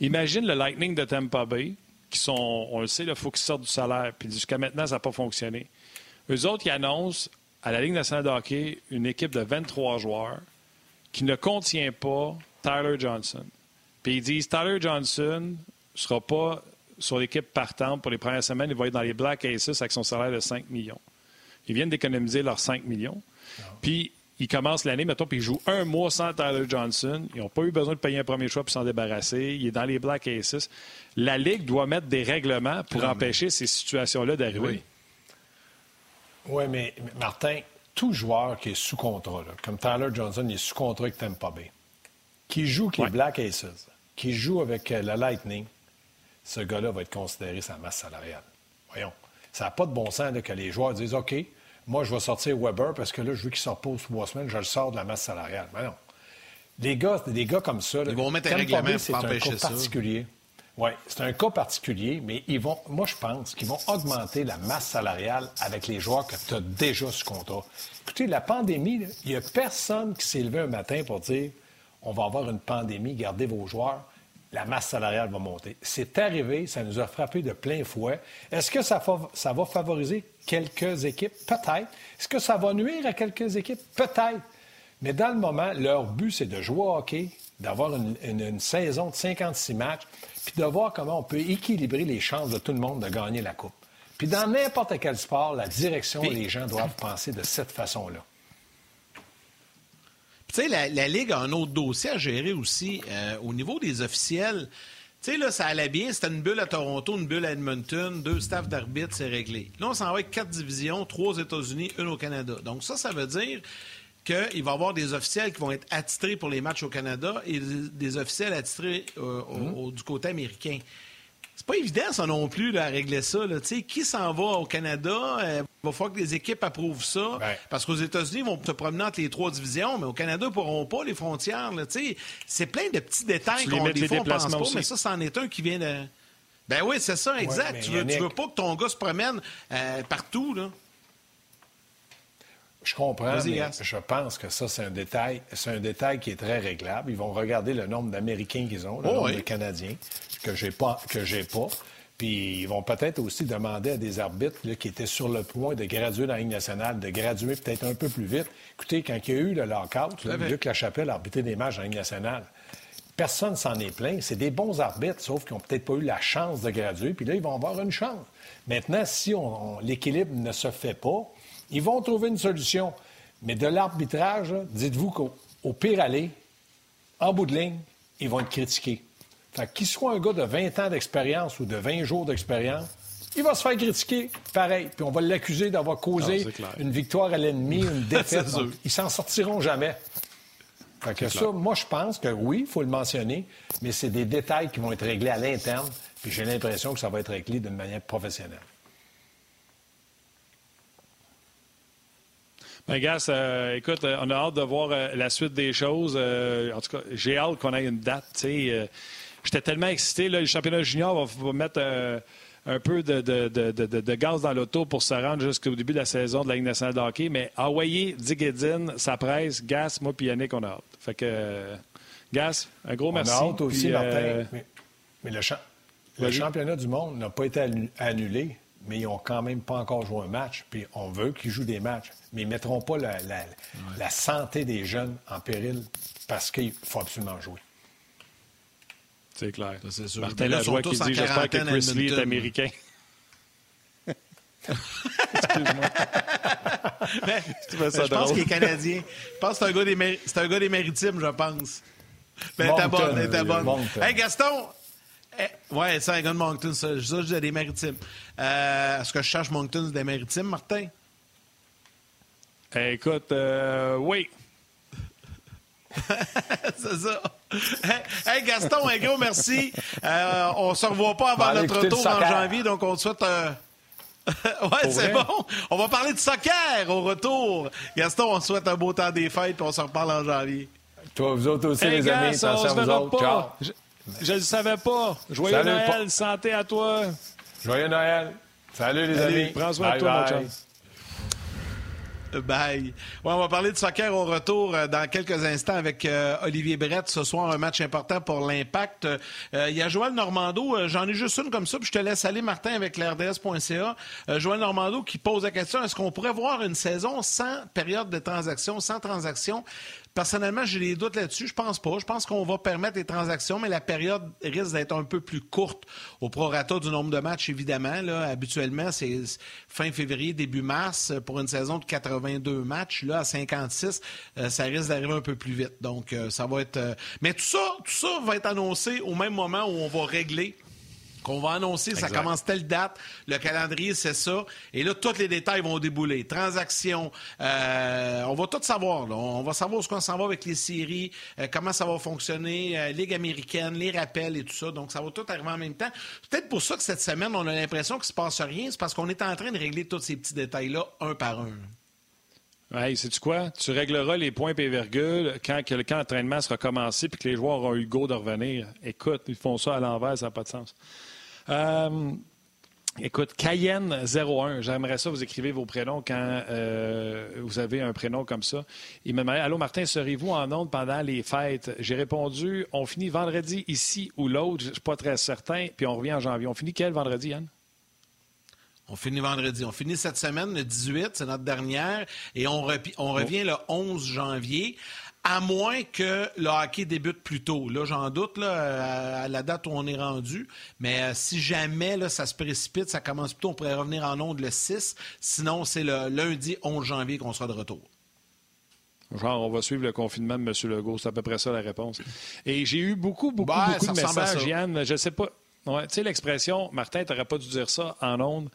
imagine le Lightning de Tampa Bay, qui sont, on le sait, il faut qu'ils sortent du salaire. Puis jusqu'à maintenant, ça n'a pas fonctionné. Eux autres, qui annoncent à la Ligue nationale de hockey une équipe de 23 joueurs qui ne contient pas Tyler Johnson. Puis ils disent Tyler Johnson ne sera pas sur l'équipe partante pour les premières semaines. Il va être dans les Black Aces avec son salaire de 5 millions. Ils viennent d'économiser leurs 5 millions. Puis ils commencent l'année, mettons, puis ils jouent un mois sans Tyler Johnson. Ils n'ont pas eu besoin de payer un premier choix pour s'en débarrasser. Il est dans les Black Aces. La Ligue doit mettre des règlements pour empêcher ces situations-là d'arriver. Oui. mais Martin, tout joueur qui est sous contrat, comme Tyler Johnson, il est sous contrat avec Tampa Bay, qui joue avec les Black Aces, qui joue avec euh, la Lightning, ce gars-là va être considéré sa masse salariale. Voyons. Ça n'a pas de bon sens que les joueurs disent OK, moi, je vais sortir Weber parce que là, je veux qu'il sorte pas trois semaines, je le sors de la masse salariale. Mais non. Les gars, des gars comme ça, ils vont mettre un règlement pour empêcher ça. particulier. Oui, c'est un cas particulier, mais ils vont, moi, je pense qu'ils vont augmenter la masse salariale avec les joueurs que tu as déjà sous contrat. Écoutez, la pandémie, il n'y a personne qui s'est levé un matin pour dire on va avoir une pandémie, gardez vos joueurs la masse salariale va monter. C'est arrivé, ça nous a frappé de plein fouet. Est-ce que ça, ça va favoriser quelques équipes? Peut-être. Est-ce que ça va nuire à quelques équipes? Peut-être. Mais dans le moment, leur but, c'est de jouer au hockey, d'avoir une, saison de 56 matchs, puis de voir comment on peut équilibrer les chances de tout le monde de gagner la Coupe. Puis dans n'importe quel sport, la direction, les gens doivent penser de cette façon-là. Tu sais, la, Ligue a un autre dossier à gérer aussi. Euh, au niveau des officiels, tu sais, là, ça allait bien. C'était une bulle à Toronto, une bulle à Edmonton, deux staffs d'arbitres, c'est réglé. Là, on s'en va avec quatre divisions, trois aux États-Unis, une au Canada. Donc, ça, ça veut dire qu'il va y avoir des officiels qui vont être attitrés pour les matchs au Canada et des officiels attitrés euh, mmh. du côté américain. C'est pas évident, ça non plus, à régler ça. Qui s'en va au Canada? Euh, il va falloir que les équipes approuvent ça. Parce qu'aux États-Unis, ils vont se promener entre les trois divisions, mais au Canada, ils ne pourront pas les frontières. C'est plein de petits détails qu'on des fois, pense pas, mais ça, c'en est un qui vient de. Ben oui, c'est ça, exact. tu, veux, veux pas que ton gars se promène euh, partout, là. Je comprends, mais je pense que ça, c'est un détail. C'est un détail qui est très réglable. Ils vont regarder le nombre d'Américains qu'ils ont, le oh nombre de Canadiens que j'ai pas, que j'ai pas. Puis ils vont peut-être aussi demander à des arbitres qui étaient sur le point de graduer dans la Ligue nationale, de graduer peut-être un peu plus vite. Écoutez, quand il y a eu le lockout, la chapelle a arbitré des matchs dans la Ligue nationale. Personne s'en est plaint. C'est des bons arbitres, sauf qu'ils n'ont peut-être pas eu la chance de graduer. Puis là, ils vont avoir une chance. Maintenant, si l'équilibre ne se fait pas, ils vont trouver une solution. Mais de l'arbitrage, dites-vous qu'au pire aller, en bout de ligne, ils vont être critiqués. Fait qu'il soit un gars de 20 ans d'expérience ou de 20 jours d'expérience, il va se faire critiquer pareil. Puis on va l'accuser d'avoir causé une victoire à l'ennemi, une <laughs> défaite. ils s'en sortiront jamais. Fait que ça, moi, je pense que oui, il faut le mentionner, mais c'est des détails qui vont être réglés à l'interne. Puis j'ai l'impression que ça va être réglé d'une manière professionnelle. Gas, euh, écoute, euh, on a hâte de voir euh, la suite des choses. en tout cas, j'ai hâte qu'on ait une date. J'étais tellement excité. Là, le championnat junior va, mettre un peu de, gaz dans l'auto pour se rendre jusqu'au début de la saison de la Ligue nationale de hockey. Mais envoyer Edin, sa presse, Gas, moi puis Yannick, on a hâte. Fait que, Gas, un gros merci. On a hâte aussi, Martin. Mais, le, championnat du monde n'a pas été annulé mais ils n'ont quand même pas encore joué un match. Puis on veut qu'ils jouent des matchs, mais ils ne mettront pas la, santé des jeunes en péril parce qu'il faut absolument jouer. C'est clair. C'est sûr. Martin Lajoie qui dit J'espère que Chris Lee est américain. Excuse-moi. <laughs> je pense qu'il est canadien. Je pense que c'est un, gars des, c'est un gars des maritimes, je pense. Ben, t'es bonne, t'es bonne. Hey, Gaston! Eh, ouais, c'est un gars de Moncton, ça. Ça, je dis des maritimes. Euh, est-ce que je cherche Moncton des maritimes, Martin? écoute, euh, oui. <laughs> c'est ça. Hey, Gaston, un gros merci. Euh, on se revoit pas avant notre retour en janvier, donc on te souhaite un. <laughs> ouais, c'est bon. On va parler de soccer au retour. Gaston, on souhaite un beau temps des fêtes, puis on se reparle en janvier. Toi, vous autres aussi, les amis. Attention vous autres. Je ne le savais pas. Joyeux Noël, santé à toi. Joyeux Noël. Salut, les amis. Prends soin de toi, mon. Bye. on va parler de soccer au retour euh, dans quelques instants avec euh, Olivier Brett. Ce soir, un match important pour l'Impact. Euh, il y a Joël Normando. J'en ai juste une comme ça, puis je te laisse aller, Martin, avec l'RDS.ca. Joël Normando qui pose la question, est-ce qu'on pourrait voir une saison sans période de transaction, sans transaction? Personnellement, j'ai des doutes là-dessus. Je pense pas. Je pense qu'on va permettre les transactions, mais la période risque d'être un peu plus courte au prorata du nombre de matchs, évidemment. Habituellement, c'est fin février, début mars pour une saison de 82 matchs. Là, à 56, euh, ça risque d'arriver un peu plus vite. Donc, euh, ça va être. Euh, mais tout ça, tout ça va être annoncé au même moment où on va régler qu'on va annoncer, ça commence telle date, le calendrier, c'est ça. Et là, tous les détails vont débouler. Transactions, euh, on va tout savoir. On va savoir ce qu'on s'en va avec les séries, euh, comment ça va fonctionner, euh, Ligue américaine, les rappels et tout ça. Donc, ça va tout arriver en même temps. Peut-être pour ça que cette semaine, on a l'impression qu'il ne se passe rien. C'est parce qu'on est en train de régler tous ces petits détails-là, un par un. Hey, sais-tu quoi? Tu régleras les points et virgules quand le camp d'entraînement sera commencé puis que les joueurs auront eu le go de revenir. Écoute, ils font ça à l'envers, ça n'a pas de sens. Euh, écoute, Cayenne 01, j'aimerais ça, vous écrivez vos prénoms quand euh, vous avez un prénom comme ça. Il me demandait Allô Martin, serez-vous en onde pendant les fêtes? J'ai répondu On finit vendredi ici ou l'autre, je ne suis pas très certain, puis on revient en janvier. On finit quel vendredi, Yann on finit vendredi. On finit cette semaine, le 18, c'est notre dernière, et on, on revient le 11 janvier à moins que le hockey débute plus tôt. Là, j'en doute là, à la date où on est rendu. Mais euh, si jamais là, ça se précipite, ça commence plus tôt, on pourrait revenir en onde le 6. Sinon, c'est le lundi 11 janvier qu'on sera de retour. Genre, on va suivre le confinement de M. Legault. C'est à peu près ça la réponse. Et j'ai eu beaucoup, beaucoup, ben, beaucoup de messages, Yann. Je ne sais pas. Ouais, tu sais, l'expression, Martin, tu n'aurais pas dû dire ça en ondes.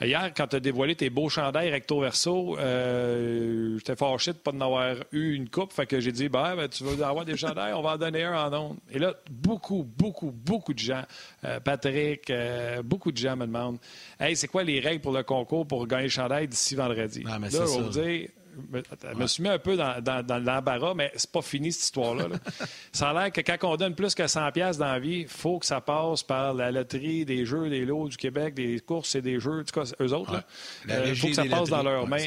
Hier, quand tu as dévoilé tes beaux chandails recto verso, euh, j'étais fâché de ne pas en avoir eu une coupe. Fait que j'ai dit, ben, ben, tu veux avoir des chandails, on va en donner un en ondes. Et là, beaucoup, beaucoup, beaucoup de gens, euh, Patrick, euh, beaucoup de gens me demandent, hey, c'est quoi les règles pour le concours pour gagner le chandail d'ici vendredi? Ah, mais là, je vous dire, je me suis mis un peu dans, dans, l'embarras, mais c'est pas fini cette histoire-là. <laughs> ça a l'air que quand on donne plus que 100 pièces dans la vie, il faut que ça passe par la loterie des jeux, des lots du Québec, des courses et des jeux, en tout cas, eux autres. Il euh, faut que ça passe dans leurs mains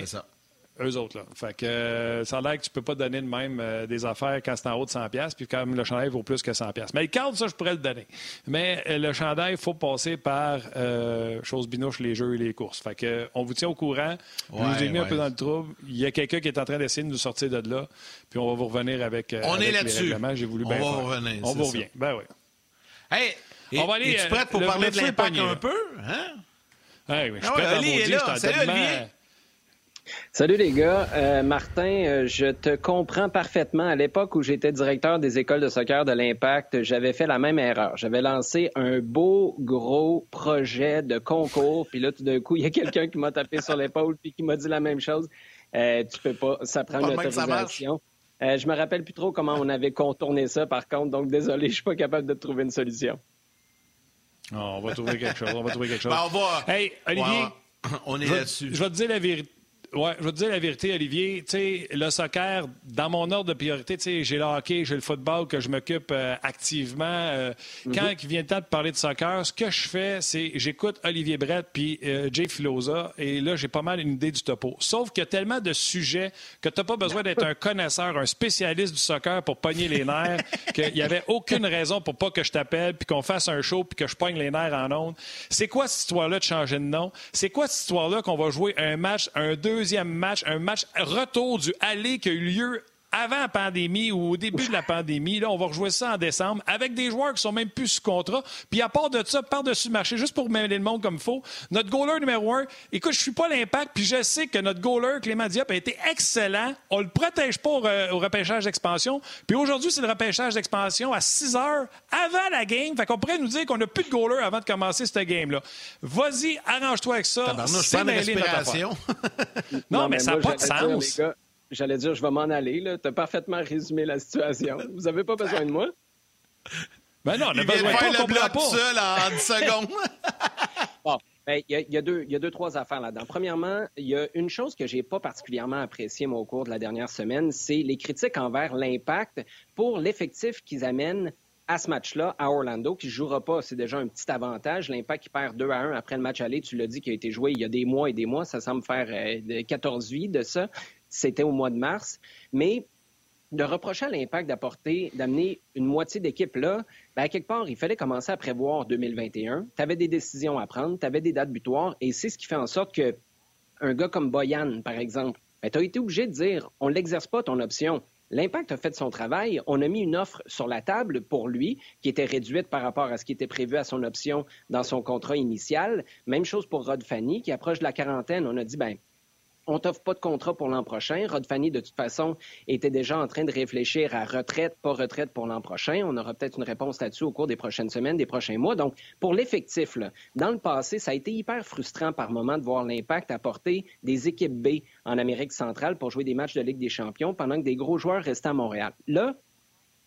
eux autres. Là. Fait que euh, ça a l'air que tu peux pas donner de même euh, des affaires quand c'est en haut de 100 pièces puis quand le chandail vaut plus que 100 pièces. Mais le cadre, ça, je pourrais le donner. Mais euh, le chandail, il faut passer par chose binouche, les jeux et les courses. Fait que on vous tient au courant. Je vous ai mis un peu dans le trouble. Il y a quelqu'un qui est en train d'essayer de nous sortir de là. Puis on va vous revenir avec, on est là-dessus. J'ai voulu on va revenir. On vous revient. Ben oui. Hey, on va aller, es-tu prête pour parler de l'impact un peu? Hein? Hey, je suis ah prêt à est là. Salut, Olivier. Salut les gars. Euh, Martin, euh, je te comprends parfaitement. À l'époque où j'étais directeur des écoles de soccer de l'Impact, j'avais fait la même erreur. J'avais lancé un beau, gros projet de concours. Puis là, tout d'un coup, il y a quelqu'un qui m'a tapé sur l'épaule puis qui m'a dit la même chose. Euh, tu peux pas, ça prend une autorisation. Euh, je me rappelle plus trop comment on avait contourné ça, par contre. Donc, désolé, <laughs> je suis pas capable de trouver une solution. on va trouver quelque chose. On va trouver quelque chose. Ben, on va... Hey, Olivier. <clears throat> On est là-dessus. Je vais te dire la vérité Ouais, je vais te dire la vérité, Olivier. Tu sais, le soccer, dans mon ordre de priorité, tu sais, j'ai le hockey, j'ai le football que je m'occupe euh, activement. Euh, mhm. Quand il vient le temps de parler de soccer, ce que je fais, c'est j'écoute Olivier Brett puis euh, Jay Filosa, et là, j'ai pas mal une idée du topo. Sauf qu'il y a tellement de sujets que tu n'as pas besoin d'être un connaisseur, un spécialiste du soccer pour pogner les nerfs, <laughs> qu'il n'y avait aucune raison pour pas que je t'appelle, puis qu'on fasse un show, puis que je pogne les nerfs en ondes. C'est quoi cette histoire-là de changer de nom? C'est quoi cette histoire-là qu'on va jouer un match, un deux deuxième match, un match retour du aller qui a eu lieu avant la pandémie ou au début de la pandémie. Là, on va rejouer ça en décembre avec des joueurs qui sont même plus sous contrat. Puis à part de ça, par-dessus le marché, juste pour mêler le monde comme il faut, notre goaler numéro un, écoute, je suis pas l'impact, puis je sais que notre goaler, Clément Diop, a été excellent. On le protège pas au, repêchage d'expansion. Puis aujourd'hui, c'est le repêchage d'expansion à 6 heures avant la game. Fait qu'on pourrait nous dire qu'on n'a plus de goaler avant de commencer cette game-là. Vas-y, arrange-toi avec ça. C'est respiration. non, mais, ça n'a pas de sens. J'allais dire, je vais m'en aller. Tu as parfaitement résumé la situation. Vous n'avez pas besoin de moi. Ben non, on a Il besoin de faire le bloc pas. seul en 10 <laughs> secondes. bon, ben, il y, a, deux, il y a deux, trois affaires là-dedans. Premièrement, il y a une chose que j'ai pas particulièrement appréciée, moi, au cours de la dernière semaine, c'est les critiques envers l'impact pour l'effectif qu'ils amènent à ce match-là, à Orlando, qui ne jouera pas. C'est déjà un petit avantage. L'impact qui perd 2 à 1 après le match aller, tu l'as dit, qui a été joué il y a des mois et des mois. Ça semble faire 14 euh, vies de ça. C'était au mois de mars. Mais de reprocher à l'impact d'apporter, d'amener une moitié d'équipe là, ben à quelque part, il fallait commencer à prévoir 2021. Tu avais des décisions à prendre, tu avais des dates butoirs, et c'est ce qui fait en sorte que un gars comme Boyan, par exemple, ben, tu as été obligé de dire on l'exerce pas ton option. L'impact a fait son travail. On a mis une offre sur la table pour lui qui était réduite par rapport à ce qui était prévu à son option dans son contrat initial. Même chose pour Rod Fanny qui approche de la quarantaine. On a dit, ben, on t'offre pas de contrat pour l'an prochain. Rod Fanny, de toute façon, était déjà en train de réfléchir à retraite, pas retraite pour l'an prochain. On aura peut-être une réponse là-dessus au cours des prochaines semaines, des prochains mois. Donc, pour l'effectif, dans le passé, ça a été hyper frustrant par moment de voir l'impact apporter des équipes B en Amérique centrale pour jouer des matchs de Ligue des champions pendant que des gros joueurs restaient à Montréal. Là,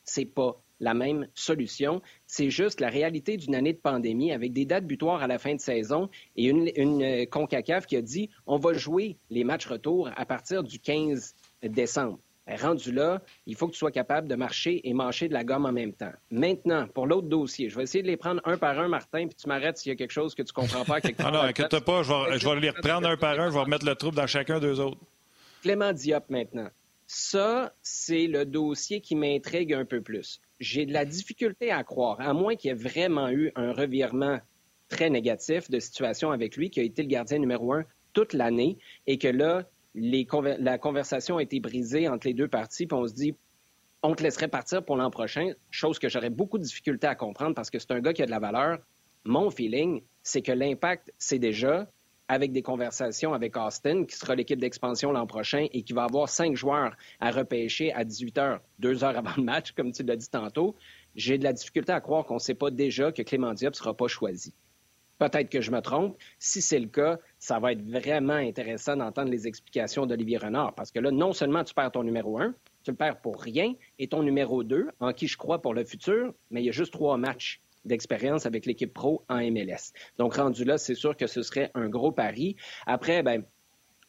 c'est pas la même solution. C'est juste la réalité d'une année de pandémie avec des dates butoirs à la fin de saison et une, une euh, CONCACAF qui a dit on va jouer les matchs retour à partir du 15 décembre. Ben, rendu là, il faut que tu sois capable de marcher et mâcher de la gomme en même temps. Maintenant, pour l'autre dossier, je vais essayer de les prendre un par un, Martin, puis tu m'arrêtes s'il y a quelque chose que tu comprends pas. ah <laughs> non, inquiète pas, je vais, je vais les reprendre un par un, je vais remettre le trouble dans chacun d'eux autres. Clément Diop maintenant. Ça, c'est le dossier qui m'intrigue un peu plus j'ai de la difficulté à croire, à moins qu'il y ait vraiment eu un revirement très négatif de situation avec lui, qui a été le gardien numéro un toute l'année, et que là, la conversation a été brisée entre les deux parties, puis on se dit, on te laisserait partir pour l'an prochain, chose que j'aurais beaucoup de difficulté à comprendre parce que c'est un gars qui a de la valeur. Mon feeling, c'est que l'impact, c'est déjà avec des conversations avec Austin, qui sera l'équipe d'expansion l'an prochain et qui va avoir cinq joueurs à repêcher à 18 heures, deux heures avant le match, comme tu l'as dit tantôt, j'ai de la difficulté à croire qu'on ne sait pas déjà que Clément Diop ne sera pas choisi. Peut-être que je me trompe. Si c'est le cas, ça va être vraiment intéressant d'entendre les explications d'Olivier Renard. Parce que là, non seulement tu perds ton numéro un, tu le perds pour rien, et ton numéro deux, en qui je crois pour le futur, mais il y a juste trois matchs d'expérience avec l'équipe pro en MLS. Donc, rendu là, c'est sûr que ce serait un gros pari. Après, ben,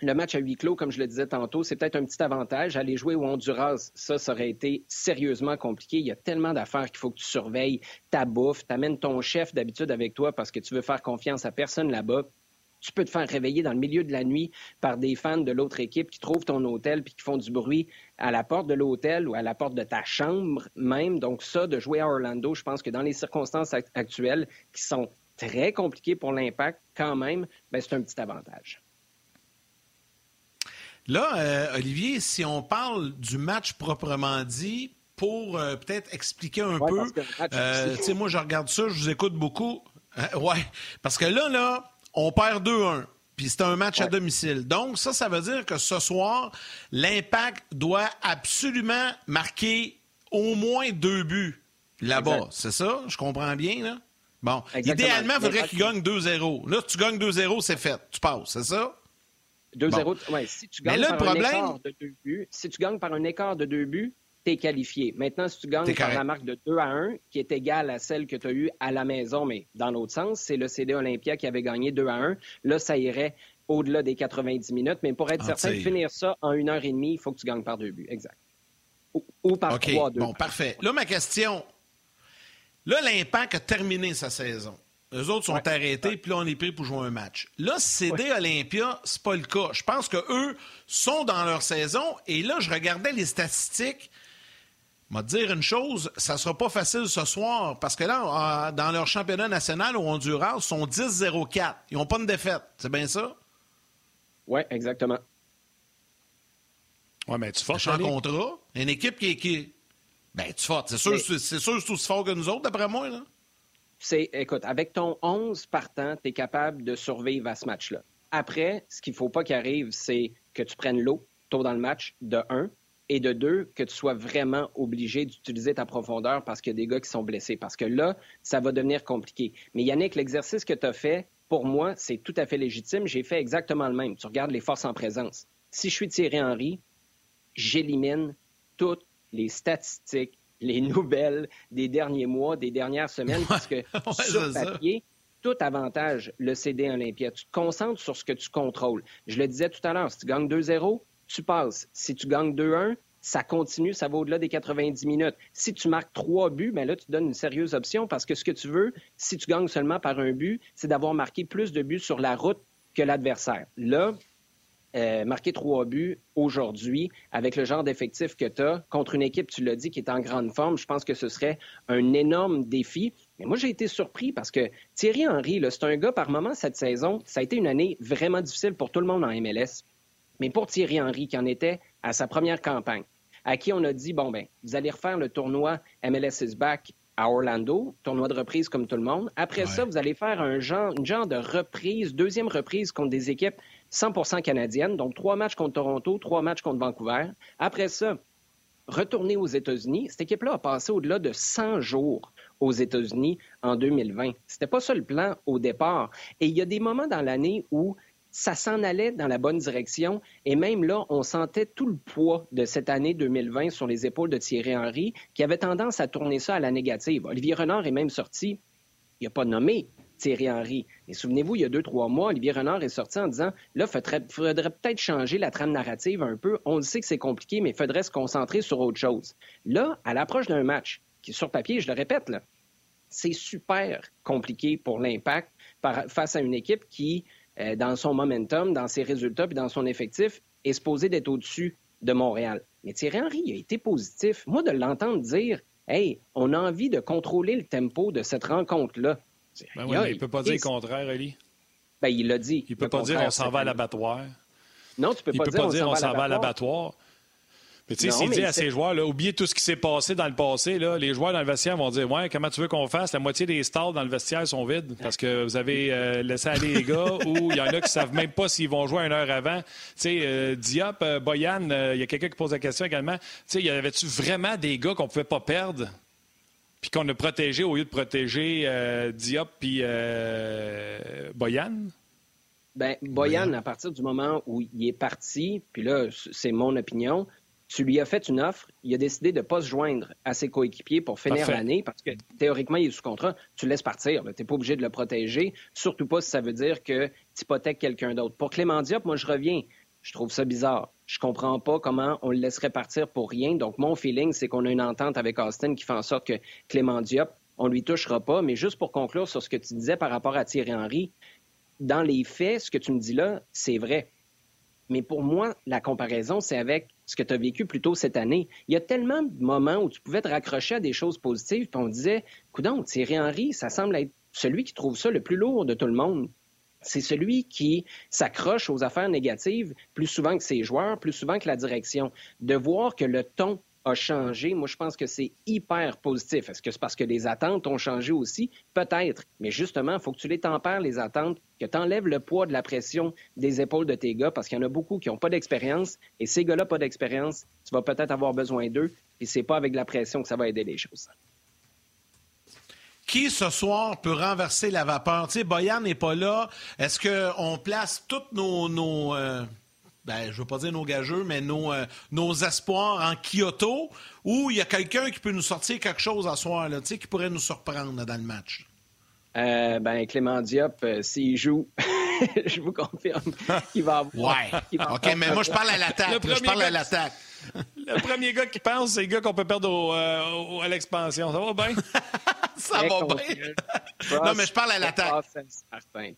le match à huis clos, comme je le disais tantôt, c'est peut-être un petit avantage. Aller jouer au Honduras, ça, ça aurait été sérieusement compliqué. Il y a tellement d'affaires qu'il faut que tu surveilles ta bouffe, t'amènes ton chef d'habitude avec toi parce que tu veux faire confiance à personne là-bas tu peux te faire réveiller dans le milieu de la nuit par des fans de l'autre équipe qui trouvent ton hôtel puis qui font du bruit à la porte de l'hôtel ou à la porte de ta chambre même. Donc ça, de jouer à Orlando, je pense que dans les circonstances actuelles qui sont très compliquées pour l'impact, quand même, ben, c'est un petit avantage. Là, euh, Olivier, si on parle du match proprement dit, pour euh, peut-être expliquer un peu, euh, tu sais, moi je regarde ça, je vous écoute beaucoup. ouais, parce que là, là, on perd 2-1. Puis c'est un match à domicile. Donc, ça, ça veut dire que ce soir, l'Impact doit absolument marquer au moins deux buts là-bas. C'est ça? Je comprends bien, là? Bon. Idéalement, il faudrait qu'il gagne 2-0. Là, si tu gagnes 2-0, c'est fait. Tu passes, c'est ça? 2-0. Oui, si tu gagnes par un écart de deux buts, si tu gagnes par un écart de deux buts, tu qualifié. Maintenant, si tu gagnes par la marque de 2 à 1, qui est égale à celle que tu as eue à la maison, mais dans l'autre sens, c'est le CD Olympia qui avait gagné 2 à 1. Là, ça irait au-delà des 90 minutes. Mais pour être ah, certain de finir ça en une heure et demie, il faut que tu gagnes par deux buts. Exact. Ou, par trois, deux. Bon, parfait. Là, ma question. Là, l'Impact a terminé sa saison. Les autres sont arrêtés, puis là, on est pris pour jouer un match. Là, CD Olympia, c'est pas le cas. Je pense qu'eux sont dans leur saison. Et là, je regardais les statistiques vais te dire une chose, ça sera pas facile ce soir parce que là, dans leur championnat national au Honduras, ils sont 10-0-4. Ils n'ont pas de défaite. C'est bien ça? Oui, exactement. Oui, mais tu forces. un contrat. Une équipe qui. qui... Ben, tu forces. C'est sûr, c'est sûr c'est aussi fort que nous autres, d'après moi. Là. C'est, écoute, avec ton 11 partant, tu es capable de survivre à ce match-là. Après, ce qu'il ne faut pas qu'il arrive, c'est que tu prennes l'eau tôt dans le match, de 1, et de deux, que tu sois vraiment obligé d'utiliser ta profondeur parce qu'il y a des gars qui sont blessés. Parce que là, ça va devenir compliqué. Mais Yannick, l'exercice que tu as fait, pour moi, c'est tout à fait légitime. J'ai fait exactement le même. Tu regardes les forces en présence. Si je suis Thierry Henry, j'élimine toutes les statistiques, les <laughs> nouvelles des derniers mois, des dernières semaines, parce que <laughs> sur papier, tout avantage le CD Olympia. Tu te concentres sur ce que tu contrôles. Je le disais tout à l'heure, si tu gagnes 2-0, tu passes. Si tu gagnes 2-1, ça continue, ça va au-delà des 90 minutes. Si tu marques trois buts, bien là, tu donnes une sérieuse option parce que ce que tu veux, si tu gagnes seulement par un but, c'est d'avoir marqué plus de buts sur la route que l'adversaire. Là, euh, marquer trois buts aujourd'hui, avec le genre d'effectif que tu as, contre une équipe, tu l'as dit, qui est en grande forme, je pense que ce serait un énorme défi. Mais moi, j'ai été surpris parce que Thierry Henry, c'est un gars, par moment, cette saison, ça a été une année vraiment difficile pour tout le monde en MLS. Mais pour Thierry Henry, qui en était à sa première campagne, à qui on a dit, bon, ben, vous allez refaire le tournoi MLS is back à Orlando, tournoi de reprise comme tout le monde. Après ça, vous allez faire un genre, une genre de reprise, deuxième reprise contre des équipes 100% canadiennes, donc trois matchs contre Toronto, trois matchs contre Vancouver. Après ça, retourner aux États-Unis. Cette équipe-là a passé au-delà de 100 jours aux États-Unis en 2020. C'était pas ça le plan au départ. Et il y a des moments dans l'année où ça s'en allait dans la bonne direction. Et même là, on sentait tout le poids de cette année 2020 sur les épaules de Thierry Henry, qui avait tendance à tourner ça à la négative. Olivier Renard est même sorti, il n'a pas nommé Thierry Henry. Mais souvenez-vous, il y a deux, trois mois, Olivier Renard est sorti en disant là, il faudrait, peut-être changer la trame narrative un peu. On le sait que c'est compliqué, mais il faudrait se concentrer sur autre chose. Là, à l'approche d'un match, qui sur papier, je le répète, c'est super compliqué pour l'impact face à une équipe qui euh, dans son momentum, dans ses résultats, puis dans son effectif, est supposé d'être au-dessus de Montréal. Mais Thierry Henry a été positif. Moi, de l'entendre dire Hey, on a envie de contrôler le tempo de cette rencontre-là. Ben oui, il ne peut pas dire le contraire, Ali. Ben, il l'a dit. Il ne peut pas dire on s'en va à l'abattoir. Non, tu peux pas, dire, on s'en va à l'abattoir. Mais tu sais, s'il dit à ses joueurs, là, oubliez tout ce qui s'est passé dans le passé, là, les joueurs dans le vestiaire vont dire Ouais, comment tu veux qu'on fasse? La moitié des stalls dans le vestiaire sont vides parce que vous avez euh, laissé aller les gars <laughs> ou il y en a qui ne savent même pas s'ils vont jouer une heure avant. Tu sais, euh, Diop, euh, Boyan, il y a quelqu'un qui pose la question également. Tu sais, y avait-tu vraiment des gars qu'on ne pouvait pas perdre puis qu'on a protégé au lieu de protéger Diop puis Boyan? Ben, Boyan, à partir du moment où il est parti, puis là, c'est mon opinion, tu lui as fait une offre, il a décidé de ne pas se joindre à ses coéquipiers pour finir l'année parce que théoriquement, il est sous contrat. Tu le laisses partir. Tu n'es pas obligé de le protéger, surtout pas si ça veut dire que tu hypothèques quelqu'un d'autre. Pour Clément Diop, moi, je reviens. Je trouve ça bizarre. Je comprends pas comment on le laisserait partir pour rien. Donc, mon feeling, c'est qu'on a une entente avec Austin qui fait en sorte que Clément Diop, on lui touchera pas. Mais juste pour conclure sur ce que tu disais par rapport à Thierry Henry, dans les faits, ce que tu me dis là, c'est vrai. Mais pour moi, la comparaison, c'est avec ce que tu as vécu plus tôt cette année. Il y a tellement de moments où tu pouvais te raccrocher à des choses positives, puis on disait, coudon, Thierry Henry, ça semble être celui qui trouve ça le plus lourd de tout le monde. C'est celui qui s'accroche aux affaires négatives plus souvent que ses joueurs, plus souvent que la direction. De voir que le ton a changé, moi, je pense que c'est hyper positif. Est-ce que c'est parce que les attentes ont changé aussi? Peut-être. Mais justement, il faut que tu les tempères, les attentes, que tu enlèves le poids de la pression des épaules de tes gars, parce qu'il y en a beaucoup qui n'ont pas d'expérience. Et ces gars-là, pas d'expérience, tu vas peut-être avoir besoin d'eux. Et c'est pas avec la pression que ça va aider les choses. Qui ce soir peut renverser la vapeur? Tu sais, Boyan n'est pas là. Est-ce qu'on place toutes nos, euh, ben, je veux pas dire nos gageux, mais nos, euh, nos espoirs en Kyoto, ou il y a quelqu'un qui peut nous sortir quelque chose à soir, là, qui pourrait nous surprendre dans le match? Euh, ben, Clément Diop, euh, s'il joue, <laughs> je vous confirme qu'il va avoir. Ouais. OK, mais moi, je parle à l'attaque. Je parle à l'attaque. Le premier gars qui pense, c'est le gars qu'on peut perdre au, à l'expansion. Ça va bien? <laughs> <laughs> ça va bien. non, mais je parle à l'attaque.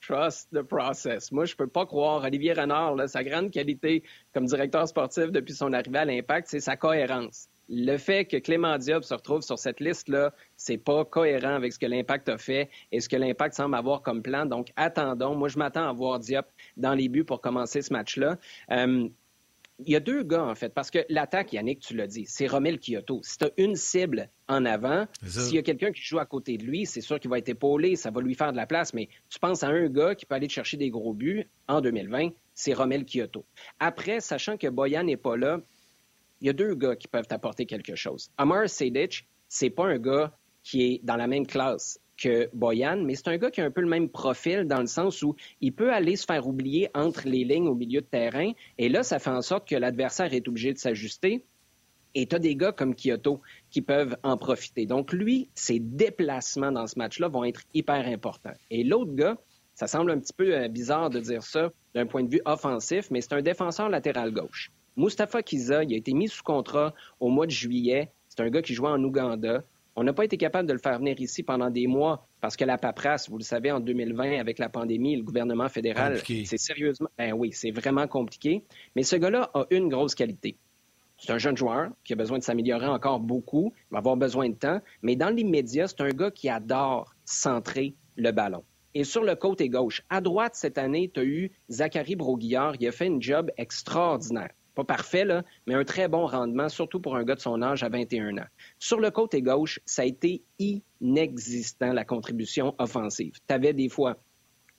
Trust the process. Moi, je peux pas croire. Olivier Renard, là, sa grande qualité comme directeur sportif depuis son arrivée à l'Impact, c'est sa cohérence. Le fait que Clément Diop se retrouve sur cette liste-là, c'est pas cohérent avec ce que l'Impact a fait et ce que l'Impact semble avoir comme plan. Donc, attendons. Moi, je m'attends à voir Diop dans les buts pour commencer ce match-là. Euh, il y a deux gars, en fait, parce que l'attaque, Yannick, tu l'as dit, c'est Romel Kyoto. Si tu as une cible en avant, s'il y a quelqu'un qui joue à côté de lui, c'est sûr qu'il va être épaulé, ça va lui faire de la place, mais tu penses à un gars qui peut aller te chercher des gros buts en 2020, c'est Romel Kyoto. Après, sachant que Boyan n'est pas là, il y a deux gars qui peuvent t'apporter quelque chose. Amar Sedic, c'est pas un gars qui est dans la même classe que Boyan, mais c'est un gars qui a un peu le même profil dans le sens où il peut aller se faire oublier entre les lignes au milieu de terrain. Et là, ça fait en sorte que l'adversaire est obligé de s'ajuster. Et tu as des gars comme Kyoto qui peuvent en profiter. Donc, lui, ses déplacements dans ce match-là vont être hyper importants. Et l'autre gars, ça semble un petit peu euh, bizarre de dire ça d'un point de vue offensif, mais c'est un défenseur latéral gauche. Mustafa Kiza, il a été mis sous contrat au mois de juillet. C'est un gars qui jouait en Ouganda. On n'a pas été capable de le faire venir ici pendant des mois parce que la paperasse, vous le savez, en 2020, avec la pandémie, le gouvernement fédéral, c'est sérieusement, ben oui, c'est vraiment compliqué. Mais ce gars-là a une grosse qualité. C'est un jeune joueur qui a besoin de s'améliorer encore beaucoup, il va avoir besoin de temps, mais dans l'immédiat, c'est un gars qui adore centrer le ballon. Et sur le côté gauche, à droite cette année, tu as eu Zachary Broguillard, il a fait un job extraordinaire pas parfait, mais un très bon rendement, surtout pour un gars de son âge à 21 ans. Sur le côté gauche, ça a été inexistant, la contribution offensive. Tu avais des fois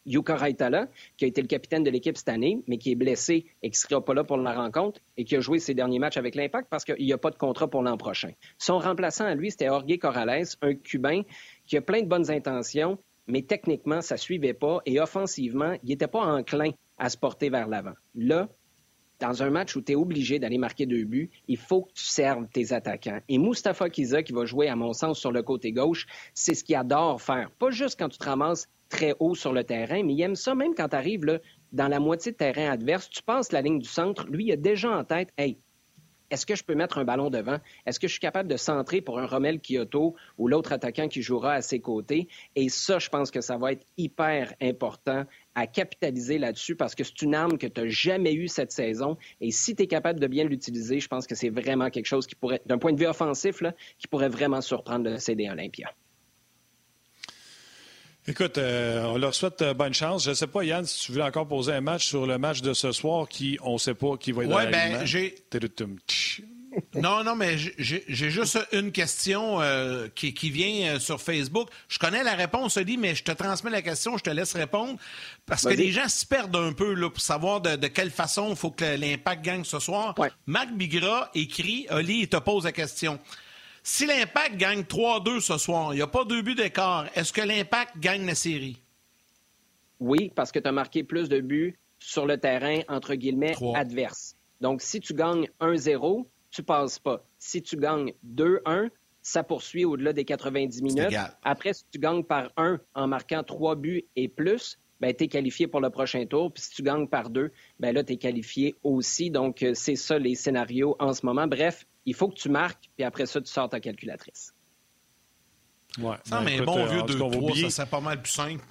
Yuka Raitala, qui a été le capitaine de l'équipe cette année, mais qui est blessé et qui ne sera pas là pour la rencontre et qui a joué ses derniers matchs avec l'Impact parce qu'il n'y a pas de contrat pour l'an prochain. Son remplaçant à lui, c'était Jorge Corrales, un Cubain qui a plein de bonnes intentions, mais techniquement, ça ne suivait pas et offensivement, il n'était pas enclin à se porter vers l'avant. Là, dans un match où tu es obligé d'aller marquer deux buts, il faut que tu serves tes attaquants. Et Mustafa Kiza, qui va jouer, à mon sens, sur le côté gauche, c'est ce qu'il adore faire. Pas juste quand tu te ramasses très haut sur le terrain, mais il aime ça même quand tu arrives dans la moitié de terrain adverse, tu passes la ligne du centre, lui, il a déjà en tête, hey, est-ce que je peux mettre un ballon devant? Est-ce que je suis capable de centrer pour un Rommel Kyoto ou l'autre attaquant qui jouera à ses côtés? Et ça, je pense que ça va être hyper important à capitaliser là-dessus parce que c'est une arme que tu n'as jamais eue cette saison. Et si tu es capable de bien l'utiliser, je pense que c'est vraiment quelque chose qui pourrait, d'un point de vue offensif, qui pourrait vraiment surprendre le CD Olympia. Écoute, euh, on leur souhaite euh, bonne chance. Je ne sais pas, Yann, si tu veux encore poser un match sur le match de ce soir qui, on ne sait pas qui va être ouais, ben, j'ai... <laughs> Non, non, mais j'ai juste une question euh, qui, vient sur Facebook. Je connais la réponse, Oli, mais je te transmets la question, je te laisse répondre. Parce que les gens se perdent un peu là, pour savoir de, quelle façon il faut que l'impact gagne ce soir. Marc Bigra écrit, Oli, il te pose la question. Si l'Impact gagne 3-2 ce soir, il n'y a pas deux buts d'écart, est-ce que l'Impact gagne la série? Oui, parce que tu as marqué plus de buts sur le terrain, entre guillemets, adverse. Donc, si tu gagnes 1-0, tu passes pas. Si tu gagnes 2-1, ça poursuit au-delà des 90 minutes. Après, si tu gagnes par 1 en marquant 3 buts et plus, ben, tu es qualifié pour le prochain tour. Puis si tu gagnes par 2, ben là, tu es qualifié aussi. Donc, euh, c'est ça les scénarios en ce moment. Bref, il faut que tu marques, puis après ça, tu sors ta calculatrice. Ouais. Non, mais bon vieux 2-3, ça c'est pas mal plus simple.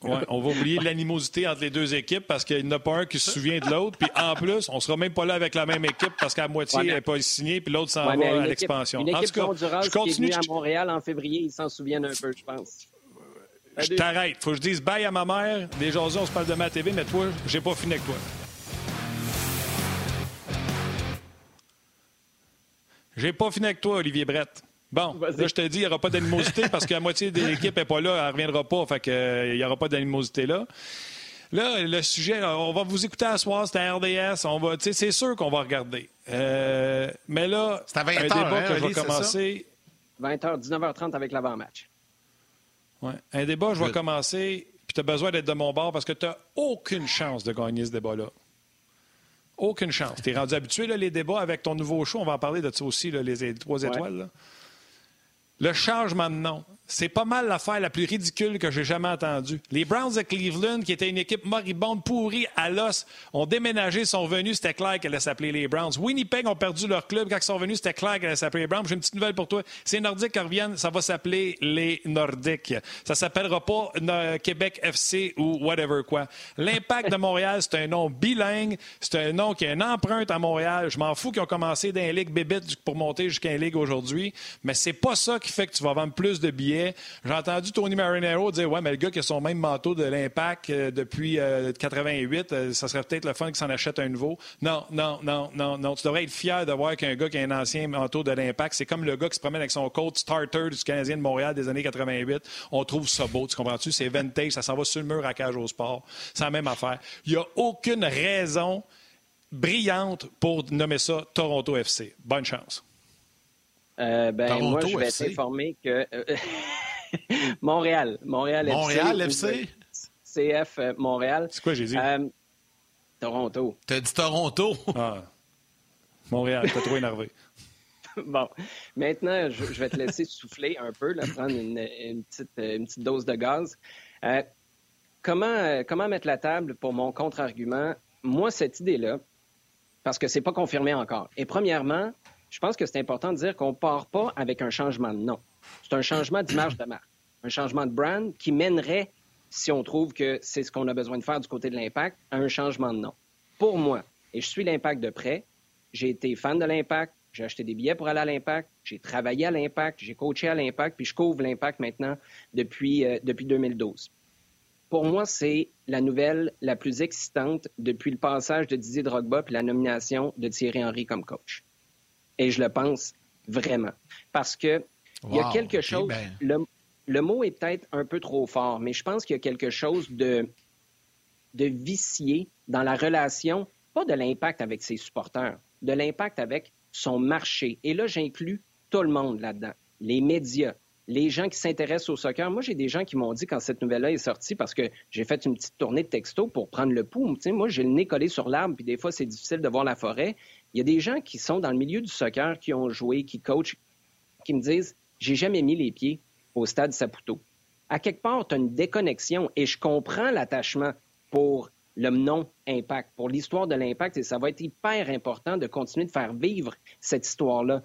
Ouais, on va oublier l'animosité entre les deux équipes parce qu'il n'y en a pas un qui se souvient de l'autre. Puis en plus, on sera même pas là avec la même équipe parce qu'à moitié, elle n'est pas signée, puis l'autre s'en va à l'expansion. En tout cas, je continue. Qui est à Montréal en février, ils s'en souviennent un peu, je pense. Je t'arrête. Faut que je dise bye à ma mère. Déjà, on se parle de ma TV, mais toi, j'ai pas fini avec toi. J'ai pas fini avec toi, Olivier Brett. Bon, là, je te dis, il n'y aura pas d'animosité parce que la moitié de l'équipe n'est pas là, elle ne reviendra pas, fait qu'il euh, n'y aura pas d'animosité là. Là, le sujet, on va vous écouter à soir, c'est un RDS, on va, c'est sûr qu'on va regarder. Euh, mais là, c'est à 20 un débat hein, que je vais commencer. 20h, 19h30 avec l'avant-match. Ouais. Un débat, je vais commencer, puis tu as besoin d'être de mon bord parce que tu n'as aucune chance de gagner ce débat-là. Aucune chance. Tu es rendu habitué, là, les débats avec ton nouveau show. On va en parler de ça aussi, les trois étoiles. Le changement de nom, c'est pas mal l'affaire la plus ridicule que j'ai jamais entendue. Les Browns de Cleveland, qui étaient une équipe moribonde, pourrie, à l'os, ont déménagé, sont venus, c'était clair qu'elle allait s'appeler les Browns. Winnipeg ont perdu leur club. Quand ils sont venus, c'était clair qu'elle allait s'appeler les Browns. J'ai une petite nouvelle pour toi. C'est Nordiques qui reviennent, ça va s'appeler les Nordiques. Ça s'appellera pas Québec FC ou whatever quoi. L'Impact de Montréal, c'est un nom bilingue. C'est un nom qui a une empreinte à Montréal. Je m'en fous qu'ils ont commencé d'un ligue bébête pour monter jusqu'à une ligue aujourd'hui. Mais c'est pas ça qui fait que tu vas vendre plus de billets J'ai entendu Tony Marinero dire Ouais, mais le gars qui a son même manteau de l'impact euh, depuis 88, euh, ça serait peut-être le fun qu'il s'en achète un nouveau. Non, non, non, non, non. Tu devrais être fier de voir qu'un gars qui a un ancien manteau de l'impact, c'est comme le gars qui se promène avec son coat starter du Canadien de Montréal des années 88. On trouve ça beau, tu comprends-tu? C'est vintage, ça s'en va sur le mur à cage au sport. C'est la même affaire. Il n'y a aucune raison brillante pour nommer ça Toronto FC. Bonne chance. Euh, ben, moi, je vais t'informer que euh, <laughs> Montréal, Montréal, Montréal FC, CF euh, Montréal. C'est quoi j'ai dit Toronto. T'as dit Toronto? <laughs> Ah. Montréal, t'es trop énervé. <laughs> bon, maintenant, je, vais te laisser souffler un peu, prendre une, petite, une, petite, dose de gaz. comment, comment mettre la table pour mon contre-argument? Moi, cette idée-là, parce que c'est pas confirmé encore. Et premièrement, je pense que c'est important de dire qu'on part pas avec un changement de nom. C'est un changement d'image de marque, un changement de brand qui mènerait, si on trouve que c'est ce qu'on a besoin de faire du côté de l'impact, à un changement de nom. Pour moi, et je suis l'impact de près, j'ai été fan de l'impact, j'ai acheté des billets pour aller à l'impact, j'ai travaillé à l'impact, j'ai coaché à l'impact, puis je couvre l'impact maintenant depuis, euh, depuis 2012 pour moi, c'est la nouvelle la plus excitante depuis le passage de Didier Drogba puis la nomination de Thierry Henry comme coach. Et je le pense vraiment. Parce que il y a quelque chose. Ben. Le, mot est peut-être un peu trop fort, mais je pense qu'il y a quelque chose de, de vicié dans la relation, pas de l'impact avec ses supporters, de l'impact avec son marché. Et là, j'inclus tout le monde là-dedans. Les médias, les gens qui s'intéressent au soccer. Moi, j'ai des gens qui m'ont dit quand cette nouvelle-là est sortie, parce que j'ai fait une petite tournée de texto pour prendre le pouls. moi, j'ai le nez collé sur l'arbre, puis des fois, c'est difficile de voir la forêt. Il y a des gens qui sont dans le milieu du soccer, qui ont joué, qui coachent, qui me disent J'ai jamais mis les pieds au stade Saputo. À quelque part, tu as une déconnexion et je comprends l'attachement pour le non-impact, pour l'histoire de l'impact, et ça va être hyper important de continuer de faire vivre cette histoire-là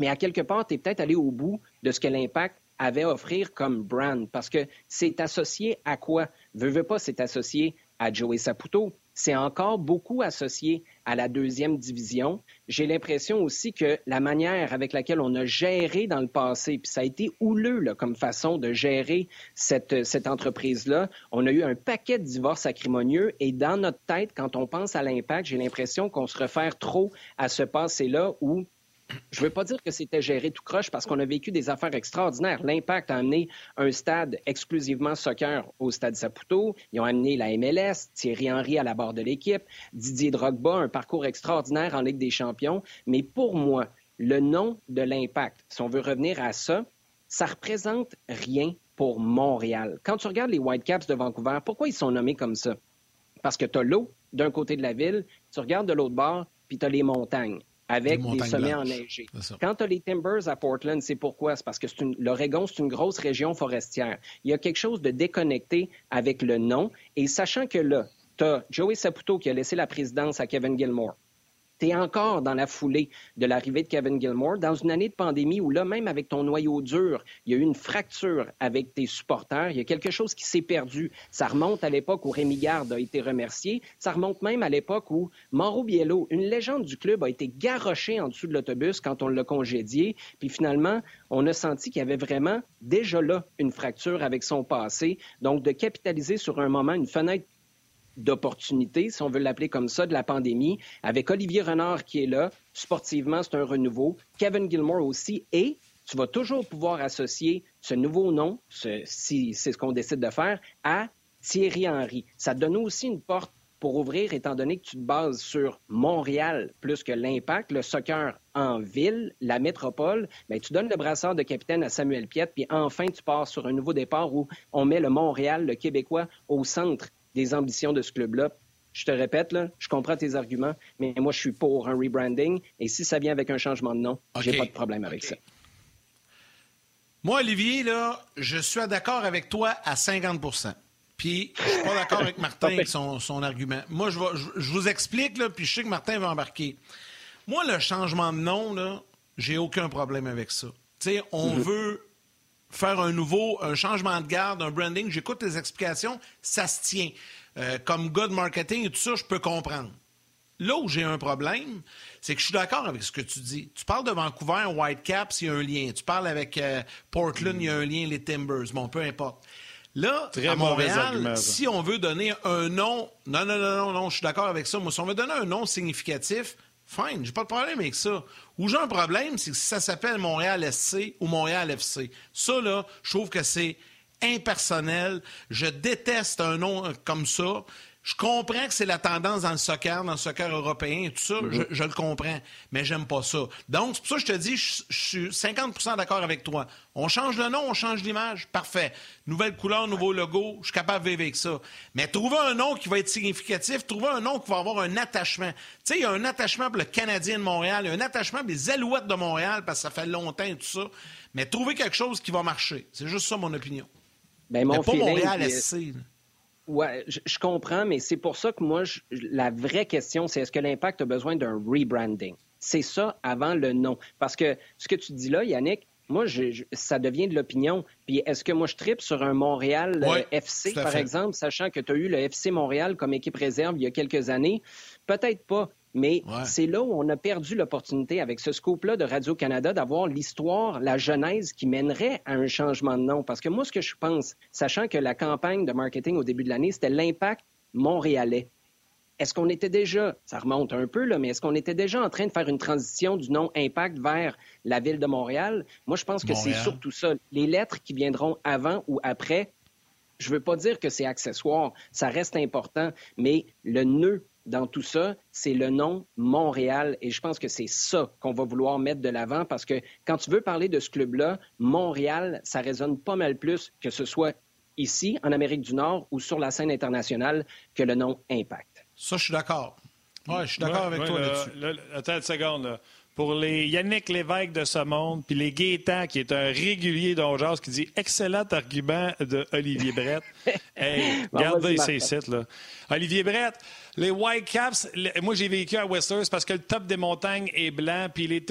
mais à quelque part, tu es peut-être allé au bout de ce que l'impact avait à offrir comme brand, parce que c'est associé à quoi? Veux, veux pas, c'est associé à Joey Saputo. C'est encore beaucoup associé à la deuxième division. J'ai l'impression aussi que la manière avec laquelle on a géré dans le passé, puis ça a été houleux là, comme façon de gérer cette, cette entreprise-là, on a eu un paquet de divorces acrimonieux et dans notre tête, quand on pense à l'impact, j'ai l'impression qu'on se réfère trop à ce passé-là où je ne veux pas dire que c'était géré tout croche parce qu'on a vécu des affaires extraordinaires. L'Impact a amené un stade exclusivement soccer au stade Saputo. Ils ont amené la MLS, Thierry Henry à la barre de l'équipe, Didier Drogba, un parcours extraordinaire en Ligue des champions. Mais pour moi, le nom de l'Impact, si on veut revenir à ça, ça représente rien pour Montréal. Quand tu regardes les Whitecaps de Vancouver, pourquoi ils sont nommés comme ça? Parce que tu as l'eau d'un côté de la ville, tu regardes de l'autre bord, puis tu as les montagnes avec des sommets enneigés. Quand tu as les Timbers à Portland, c'est pourquoi? C'est parce que l'Oregon, c'est une grosse région forestière. Il y a quelque chose de déconnecté avec le nom. Et sachant que là, tu as Joey Saputo qui a laissé la présidence à Kevin Gilmore tu encore dans la foulée de l'arrivée de Kevin Gilmore, dans une année de pandémie où là, même avec ton noyau dur, il y a eu une fracture avec tes supporters, il y a quelque chose qui s'est perdu. Ça remonte à l'époque où Rémi Garde a été remercié, ça remonte même à l'époque où Mauro Biello, une légende du club, a été garoché en dessous de l'autobus quand on l'a congédié, puis finalement, on a senti qu'il y avait vraiment déjà là une fracture avec son passé. Donc, de capitaliser sur un moment, une fenêtre d'opportunité, si on veut l'appeler comme ça, de la pandémie, avec Olivier Renard qui est là. Sportivement, c'est un renouveau. Kevin Gilmore aussi. Et tu vas toujours pouvoir associer ce nouveau nom, si c'est ce qu'on décide de faire, à Thierry Henry. Ça te donne aussi une porte pour ouvrir, étant donné que tu te bases sur Montréal plus que l'impact, le soccer en ville, la métropole, bien, tu donnes le brassard de capitaine à Samuel Piette, puis enfin tu pars sur un nouveau départ où on met le Montréal, le Québécois, au centre des ambitions de ce club-là. Je te répète, là, je comprends tes arguments, mais moi, je suis pour un rebranding. Et si ça vient avec un changement de nom, j'ai pas de problème avec ça. Moi, Olivier, là, je suis d'accord avec toi à 50% Puis, je suis pas d'accord avec Martin <laughs> avec son, argument. Moi, je, je, vous explique, là, puis je sais que Martin va embarquer. Moi, le changement de nom, là, j'ai aucun problème avec ça. Tu sais, on mm-hmm. veut faire un nouveau, un changement de garde, un branding, j'écoute tes explications, ça se tient. Euh, comme gars de marketing et tout ça, je peux comprendre. là où j'ai un problème, c'est que je suis d'accord avec ce que tu dis. Tu parles de Vancouver, Whitecaps, il y a un lien. Tu parles avec euh, Portland, il y a un lien, les Timbers. Bon, peu importe. Là, à Montréal, si on veut donner un nom... Non, non, non, non, non, je suis d'accord avec ça. Moi, si on veut donner un nom significatif, fine, j'ai pas de problème avec ça. Où j'ai un problème, c'est que si ça s'appelle Montréal SC ou Montréal FC. Ça, là, je trouve que c'est impersonnel. Je déteste un nom comme ça. Je comprends que c'est la tendance dans le soccer, dans le soccer européen et tout ça. Mhm. je, le comprends, mais j'aime pas ça. Donc, c'est pour ça que je te dis, je, suis 50% d'accord avec toi. On change le nom, on change l'image. Parfait. Nouvelle couleur, nouveau logo. Je suis capable de vivre avec ça. Mais trouver un nom qui va être significatif, trouver un nom qui va avoir un attachement. Tu sais, il y a un attachement pour le Canadien de Montréal, il y a un attachement pour les Alouettes de Montréal parce que ça fait longtemps et tout ça. Mais trouver quelque chose qui va marcher. C'est juste ça mon opinion. Ben, mon mais pas Montréal SC. Oui, je, comprends, mais c'est pour ça que moi, la vraie question, c'est est-ce que l'impact a besoin d'un rebranding? C'est ça avant le nom. Parce que ce que tu dis là, Yannick, moi, ça devient de l'opinion. Puis est-ce que moi, je tripe sur un Montréal euh, FC, par exemple, sachant que tu as eu le FC Montréal comme équipe réserve il y a quelques années? Peut-être pas. Mais c'est là où on a perdu l'opportunité avec ce scope-là de Radio-Canada d'avoir l'histoire, la genèse qui mènerait à un changement de nom. Parce que moi, ce que je pense, sachant que la campagne de marketing au début de l'année, c'était l'impact montréalais. Est-ce qu'on était déjà, ça remonte un peu, là, mais est-ce qu'on était déjà en train de faire une transition du nom Impact vers la ville de Montréal? Moi, je pense que c'est surtout ça. Les lettres qui viendront avant ou après, je ne veux pas dire que c'est accessoire, ça reste important, mais le nœud dans tout ça, c'est le nom Montréal. Et je pense que c'est ça qu'on va vouloir mettre de l'avant parce que quand tu veux parler de ce club-là, Montréal, ça résonne pas mal plus que ce soit ici, en Amérique du Nord ou sur la scène internationale que le nom Impact. Ça, je suis d'accord. Oui, je suis d'accord avec toi là-dessus. attends une seconde. Pour les Yannick Lévesque de ce monde, puis les Gaétan, qui est un régulier d'Ongeas, qui dit excellent argument de Olivier Brett. <laughs> hey, regardez ces sites, là. Olivier Brett, les Whitecaps, moi j'ai vécu à Whistler, parce que le top des montagnes est blanc, puis les.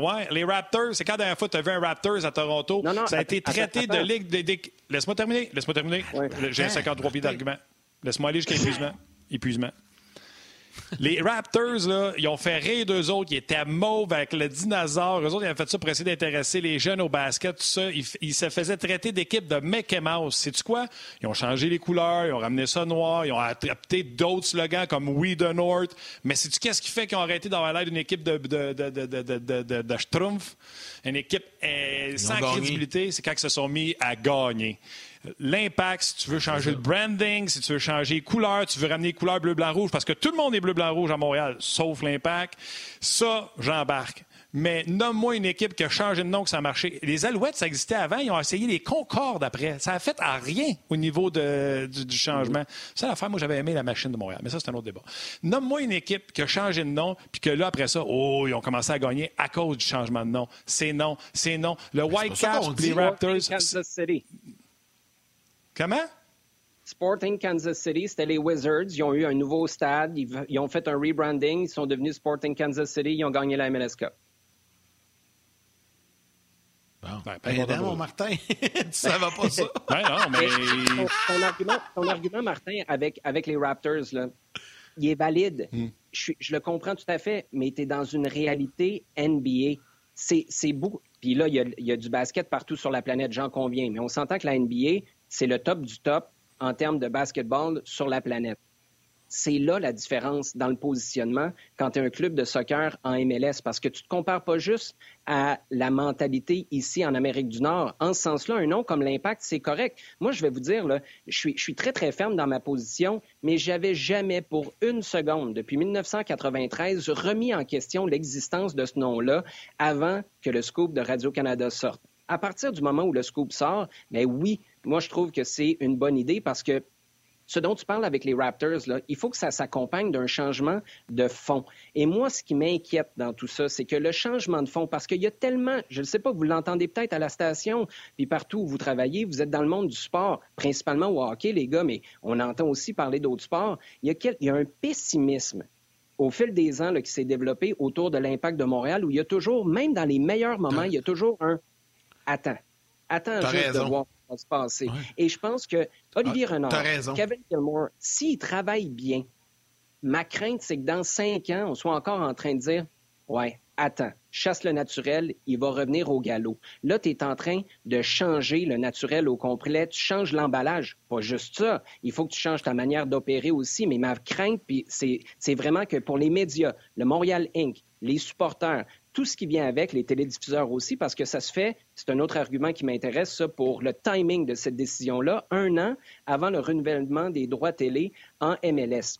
Ouais, les Raptors, c'est quand la dernière fois tu as vu un Raptors à Toronto, non, non, ça a été traité de ligue de. Laisse-moi terminer, laisse-moi terminer. J'ai 53 pieds d'argument. Laisse-moi aller jusqu'à épuisement. épuisement. Les Raptors, là, ils ont fait rire d'eux autres. Ils étaient mauves avec le dinosaure. Eux autres, ils ont fait ça pour essayer d'intéresser les jeunes au basket, tout ça. Ils, se faisaient traiter d'équipe de Mickey Mouse. Sais-tu quoi? Ils ont changé les couleurs, ils ont ramené ça noir, ils ont adapté d'autres slogans comme We the North. Mais sais-tu qu'est-ce qui fait qu'ils ont arrêté d'avoir l'air d'une équipe de, de, de, de, de, de Schtroumpf? Une équipe euh, sans crédibilité, c'est quand ils se sont mis à gagner l'impact, si tu veux changer le branding, si tu veux changer les couleurs, tu veux ramener les couleurs bleu, blanc, rouge, parce que tout le monde est bleu, blanc, rouge à Montréal, sauf l'impact. Ça, j'embarque. Mais nomme-moi une équipe qui a changé de nom, que ça a marché. Les Alouettes, ça existait avant. Ils ont essayé les Concordes après. Ça a fait à rien au niveau de, du, changement. Ça, l'affaire, moi, j'avais aimé la machine de Montréal. Mais ça, c'est un autre débat. Nomme-moi une équipe qui a changé de nom, puis que là, après ça, oh, ils ont commencé à gagner à cause du changement de nom. C'est non, c'est non. Le White Caps, les Raptors. Comment? Sporting Kansas City, c'était les Wizards. Ils ont eu un nouveau stade. Ils, ont fait un rebranding. Ils sont devenus Sporting Kansas City. Ils ont gagné la MLS Cup. Bon. Ben, ben mon Martin, <laughs> tu ne pas ça? <laughs> ben non, mais... Ton, argument, Martin, avec, avec les Raptors, là, il est valide. Hmm. Je, je, le comprends tout à fait, mais tu es dans une réalité NBA. C'est beaucoup. Puis là, il y, a, il y, a, du basket partout sur la planète, j'en conviens. Mais on s'entend que la NBA, c'est le top du top en termes de basketball sur la planète. C'est là la différence dans le positionnement quand tu es un club de soccer en MLS, parce que tu ne te compares pas juste à la mentalité ici en Amérique du Nord. En ce sens-là, un nom comme l'Impact, c'est correct. Moi, je vais vous dire, je, suis, je suis très, très ferme dans ma position, mais j'avais jamais pour une seconde, depuis 1993, remis en question l'existence de ce nom-là avant que le scoop de Radio-Canada sorte. À partir du moment où le scoop sort, mais oui, moi, je trouve que c'est une bonne idée parce que ce dont tu parles avec les Raptors, là, il faut que ça s'accompagne d'un changement de fond. Et moi, ce qui m'inquiète dans tout ça, c'est que le changement de fond, parce qu'il y a tellement, je ne sais pas, vous l'entendez peut-être à la station, puis partout où vous travaillez, vous êtes dans le monde du sport, principalement au hockey, les gars, mais on entend aussi parler d'autres sports. Il y, a il y a un pessimisme au fil des ans là, qui s'est développé autour de l'impact de Montréal, où il y a toujours, même dans les meilleurs moments, il y a toujours un attends, attends juste de voir se passer. Et je pense que Olivier ah, Renard, Kevin Gilmore, s'ils travaillent bien, Ma crainte, c'est que dans cinq ans, on soit encore en train de dire Ouais, attends, chasse le naturel, il va revenir au galop. Là, tu es en train de changer le naturel au complet. Tu changes l'emballage. Pas juste ça. Il faut que tu changes ta manière d'opérer aussi. Mais ma crainte, c'est vraiment que pour les médias, le Montréal Inc., les supporters, tout ce qui vient avec, les télédiffuseurs aussi, parce que ça se fait, c'est un autre argument qui m'intéresse, ça, pour le timing de cette décision-là, un an avant le renouvellement des droits télé en MLS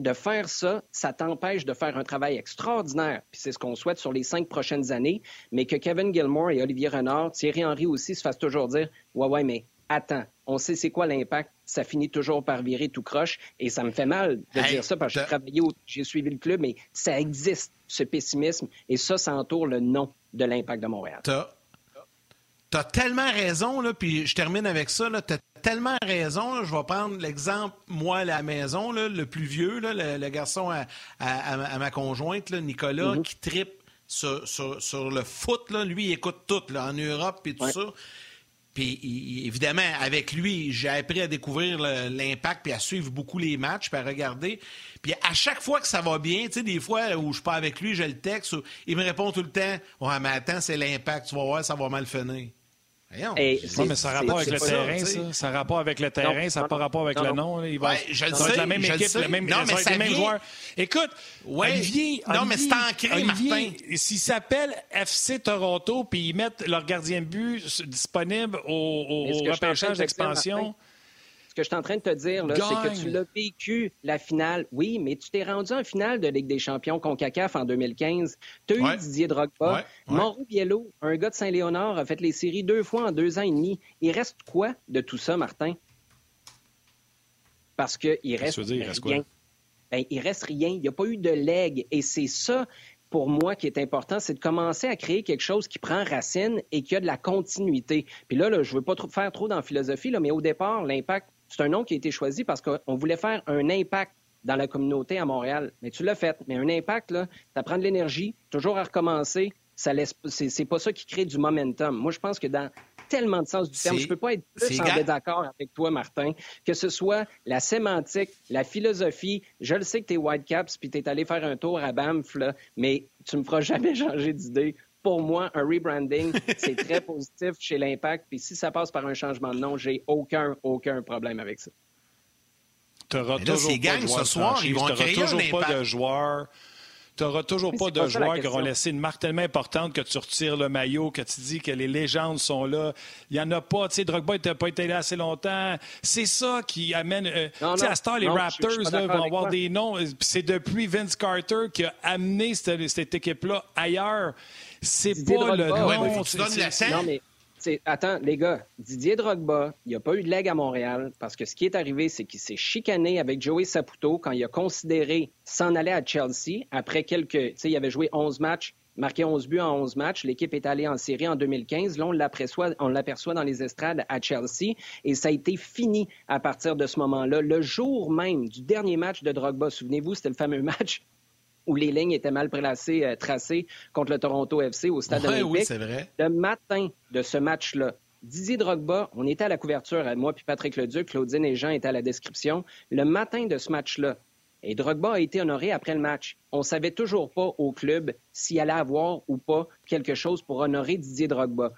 de faire ça, ça t'empêche de faire un travail extraordinaire, puis c'est ce qu'on souhaite sur les cinq prochaines années, mais que Kevin Gilmore et Olivier Renard, Thierry Henry aussi se fassent toujours dire Ouais, ouais, mais attends, on sait c'est quoi l'impact, ça finit toujours par virer tout croche, et ça me fait mal de dire ça parce que j'ai travaillé, j'ai suivi le club, mais ça existe, ce pessimisme, et ça, ça entoure le nom de l'impact de Montréal. T'as tellement raison, là, puis je termine avec ça. T'as tellement raison. je vais prendre l'exemple, moi, à la maison, le plus vieux, le, garçon à, ma conjointe, Nicolas, mm-hmm. qui tripe sur, le foot. Lui, il écoute tout, en Europe et tout ça. Puis évidemment, avec lui, j'ai appris à découvrir l'impact, puis à suivre beaucoup les matchs, puis à regarder. Puis à chaque fois que ça va bien, tu sais, des fois où je pas avec lui, je le texte, il me répond tout le temps Ouais, mais attends, c'est l'impact, tu vas voir, ça va mal finir. Et mais ça a rapport avec le terrain, ça. Ça a rapport avec le terrain, ça n'a pas rapport avec le nom. Il va, je le sais, la même équipe, le même, non, mais ça même joueur. Écoute, Olivier, non, mais c'est ancré, Martin. S'il s'appelle FC Toronto, puis ils mettent leur gardien de but disponible au, au repêchage d'expansion... Que je suis en train de te dire, c'est que tu l'as vécu, la finale. Oui, mais tu t'es rendu en finale de Ligue des champions CONCACAF en 2015. Tu as eu Didier Drogba. Ouais. Biello, un gars de Saint-Léonard, a fait les séries deux fois en deux ans et demi. Il reste quoi de tout ça, Martin? Parce qu'il reste, il reste rien. Ben, il reste rien. Il n'y a pas eu de leg. Et c'est ça pour moi qui est important, c'est de commencer à créer quelque chose qui prend racine et qui a de la continuité. Puis là, je ne veux pas trop faire trop dans la philosophie, là, mais au départ, l'impact c'est un nom qui a été choisi parce qu'on voulait faire un impact dans la communauté à Montréal. Mais tu l'as fait. Mais un impact, là, ça prend de l'énergie, toujours à recommencer. Ça laisse, c'est, pas ça qui crée du momentum. Moi, je pense que dans tellement de sens du terme, je peux pas être plus en désaccord avec toi, Martin, que ce soit la sémantique, la philosophie. Je le sais que tu es Whitecaps puis tu es allé faire un tour à Banff, mais tu me feras <laughs> jamais changer d'idée pour moi, un rebranding, <laughs> c'est très positif chez l'Impact. Puis si ça passe par un changement de nom, j'ai aucun, aucun problème avec ça. Tu n'auras toujours, pas, ce soir, ils vont toujours pas de joueurs. Tu n'auras toujours pas de joueurs qui auront laissé une marque tellement importante que tu retires le maillot, que tu dis que les légendes sont là. Il n'y en a pas. Tu sais, Drogba n'a pas été là assez longtemps. C'est ça qui amène. Euh, tu sais, à Star, les Raptors vont avoir des noms. C'est depuis Vince Carter qui a amené cette, cette équipe-là ailleurs. C'est pas le nom. tu donnes mais attends, les gars, Didier Drogba, il n'y a pas eu de leg à Montréal parce que ce qui est arrivé, c'est qu'il s'est chicané avec Joey Saputo quand il a considéré s'en aller à Chelsea après quelques. Tu sais, il avait joué 11 matchs, marqué 11 buts en 11 matchs. L'équipe est allée en série en 2015. Là, on l'aperçoit dans les estrades à Chelsea et ça a été fini à partir de ce moment-là. Le jour même du dernier match de Drogba, souvenez-vous, c'était le fameux <laughs> match où les lignes étaient mal placées, euh, tracées contre le Toronto FC au Stade olympique. Oui, c'est vrai. Le matin de ce match-là, Didier Drogba, on était à la couverture, moi puis Patrick Leduc, Claudine et Jean étaient à la description. Le matin de ce match-là, et Drogba a été honoré après le match. On savait toujours pas au club s'il allait avoir ou pas quelque chose pour honorer Didier Drogba.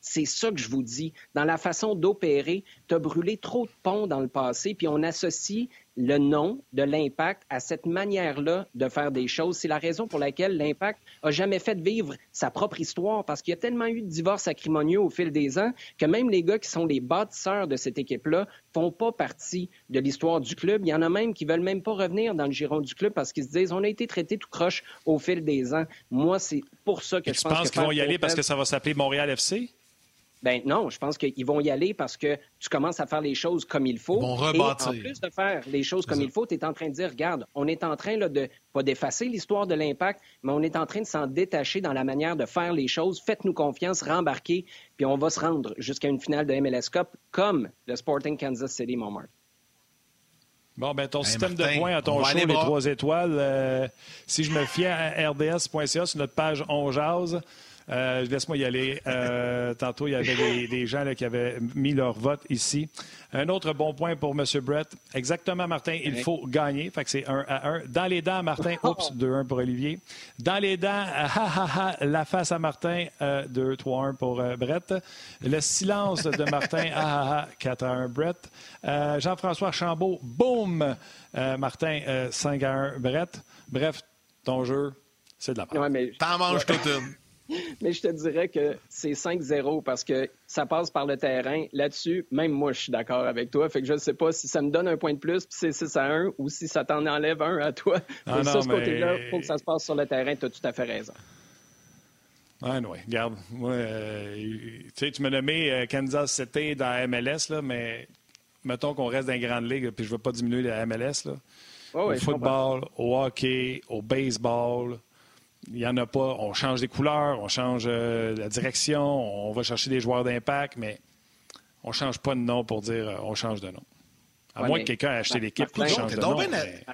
C'est ça que je vous dis. Dans la façon d'opérer, tu as brûlé trop de ponts dans le passé, puis on associe le nom de l'impact à cette manière-là de faire des choses. C'est la raison pour laquelle l'impact a jamais fait vivre sa propre histoire parce qu'il y a tellement eu de divorces acrimonieux au fil des ans que même les gars qui sont les bâtisseurs de cette équipe-là font pas partie de l'histoire du club. Il y en a même qui veulent même pas revenir dans le giron du club parce qu'ils se disent on a été traité tout croche au fil des ans. Moi, c'est pour ça que je pense, pense qu'ils vont y aller parce que ça va s'appeler Montréal FC? Ben non, je pense qu'ils vont y aller parce que tu commences à faire les choses comme il faut. Ils vont rebâtir. Et en plus de faire les choses comme il faut, tu es en train de dire, regarde, on est en train là, de, pas d'effacer l'histoire de l'impact, mais on est en train de s'en détacher dans la manière de faire les choses. Faites-nous confiance, rembarquez, puis on va se rendre jusqu'à une finale de MLS Cup comme le Sporting Kansas City, Montmartre. Bon, ben ton système de points à ton show, les trois étoiles, euh, si je me fie à rds.ca sur notre page On Jazz, Laisse-moi y aller. tantôt, il y avait des, gens qui avaient mis leur vote ici. Un autre bon point pour M. Brett. Exactement, Martin, il faut gagner. Fait que c'est 1 à 1. Dans les dents, Martin, oups, 2-1 pour Olivier. Dans les dents, ha, ha, ha, la face à Martin, 2-3-1 pour Brett. Le silence de Martin, ah, ah, ah, 4 à 1 Brett. Jean-François Chambault, boum, Martin, 5 à 1 Brett. Bref, ton jeu, c'est de la part. Ouais, T'en manges toute une. <laughs> Mais je te dirais que c'est 5-0 parce que ça passe par le terrain. Là-dessus, même moi, je suis d'accord avec toi. Fait que je ne sais pas si ça me donne un point de plus, puis c'est 6 à 1, ou si ça t'en enlève un à toi. Ah mais ça, ce côté-là, il faut que ça se passe sur le terrain. Tu as tout à fait raison. Ah oui, regarde. Moi, euh, tu m'as nommé euh, Kansas City dans la MLS, là, mais mettons qu'on reste dans les grandes ligues, puis je ne veux pas diminuer la MLS. Là. au football, au hockey, au baseball, il n'y en a pas. On change des couleurs, on change euh, la direction, on va chercher des joueurs d'impact, mais on ne change pas de nom pour dire euh, on change de nom. À moins que quelqu'un ait acheté l'équipe qui change de nom,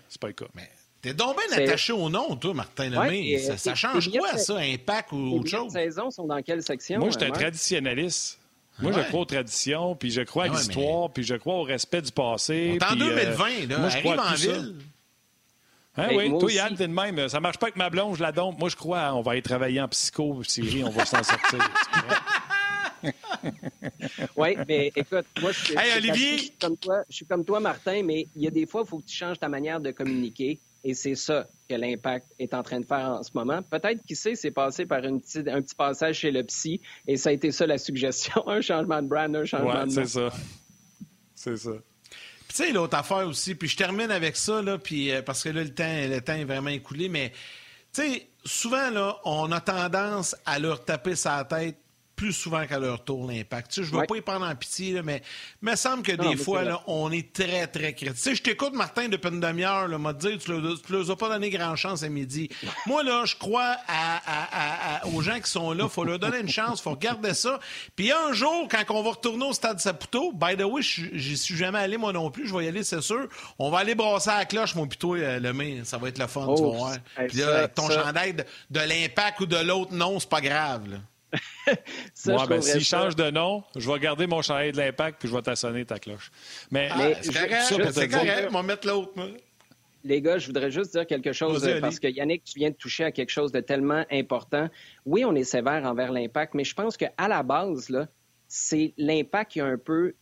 c'est pas le cas. Mais... T'es donc bien attaché au nom, toi, Martin Lemay. ça, change quoi, ça, Impact ou autre chose? Les saisons sont dans quelle section? Moi, je suis un traditionnaliste. Moi, je crois aux traditions, puis je crois à ah l'histoire, puis je crois au respect du passé. en 2020, euh, là, moi, je arrive en ville. Hein, oui, toi, Yann, t'es de même. Ça marche pas avec ma blonde, je la dompe. Moi, je crois, on va aller travailler en psycho, Siri, on va s'en sortir. <laughs> oui, mais écoute, moi, je, suis comme toi, je suis comme toi, Martin, mais il y a des fois, il faut que tu changes ta manière de communiquer. Et c'est ça que l'impact est en train de faire en ce moment. Peut-être, qui sait, c'est passé par une petite, un petit passage chez le psy et ça a été ça la suggestion. <laughs> un changement de brand, un changement de c'est ça. C'est ça. Tu sais, l'autre affaire aussi, puis je termine avec ça, là, puis, euh, parce que là, le temps, le temps est vraiment écoulé, mais tu sais, souvent, là, on a tendance à leur taper sa tête plus souvent qu'à leur tour l'impact. Tu sais, je ne veux pas y prendre en pitié, là, mais il me semble que des fois, là, on est très, très critique. Tu sais, je t'écoute, Martin, depuis une demi-heure, m'a dit tu ne leur as pas donné grand chance à midi. <laughs> Moi, là, je crois à, aux gens qui sont là. Il faut leur donner une chance. Il faut regarder ça. Puis un jour, quand on va retourner au stade Saputo, by the way, j'y suis jamais allé, moi non plus. Je vais y aller, c'est sûr. On va aller brasser à la cloche, mon plutôt, euh, le main. Ça va être le fun, tu vas oh, voir. Puis là, ton chandail de, de l'impact ou de l'autre, non, c'est pas grave, là. <laughs> Moi, ben, s'il change de nom, je vais garder mon chandail de l'impact puis je vais t'assonner ta cloche. Mais, ah, c'est correct, on va mettre l'autre. Les gars, je voudrais juste dire quelque chose parce que Yannick, tu viens de toucher à quelque chose de tellement important. Oui, on est sévère envers l'impact, mais je pense qu'à la base, là, c'est l'impact qui a un peu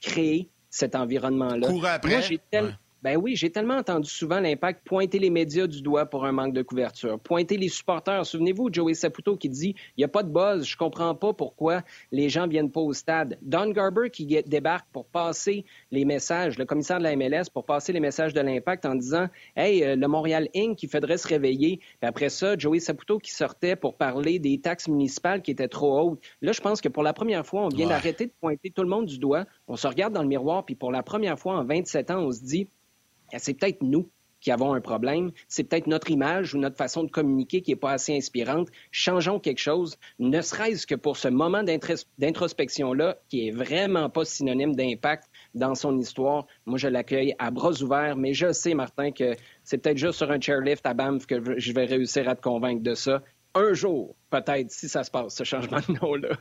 créé cet environnement-là. après. Moi, ben oui, j'ai tellement entendu souvent l'impact pointer les médias du doigt pour un manque de couverture, pointer les supporters. Souvenez-vous, Joey Saputo qui dit il n'y a pas de buzz, je comprends pas pourquoi les gens viennent pas au stade. Don Garber qui débarque pour passer les messages, le commissaire de la MLS pour passer les messages de l'impact en disant hey euh, le Montréal Inc il faudrait se réveiller. Puis après ça, Joey Saputo qui sortait pour parler des taxes municipales qui étaient trop hautes. Là, je pense que pour la première fois, on vient d'arrêter de pointer tout le monde du doigt. On se regarde dans le miroir puis pour la première fois en 27 ans, on se dit c'est peut-être nous qui avons un problème, c'est peut-être notre image ou notre façon de communiquer qui n'est pas assez inspirante. Changeons quelque chose, ne serait-ce que pour ce moment d'introspection-là, qui est vraiment pas synonyme d'impact dans son histoire. Moi, je l'accueille à bras ouverts, mais je sais, Martin, que c'est peut-être juste sur un chairlift à Banff que je vais réussir à te convaincre de ça. Un jour, peut-être, si ça se passe, ce changement de nom-là.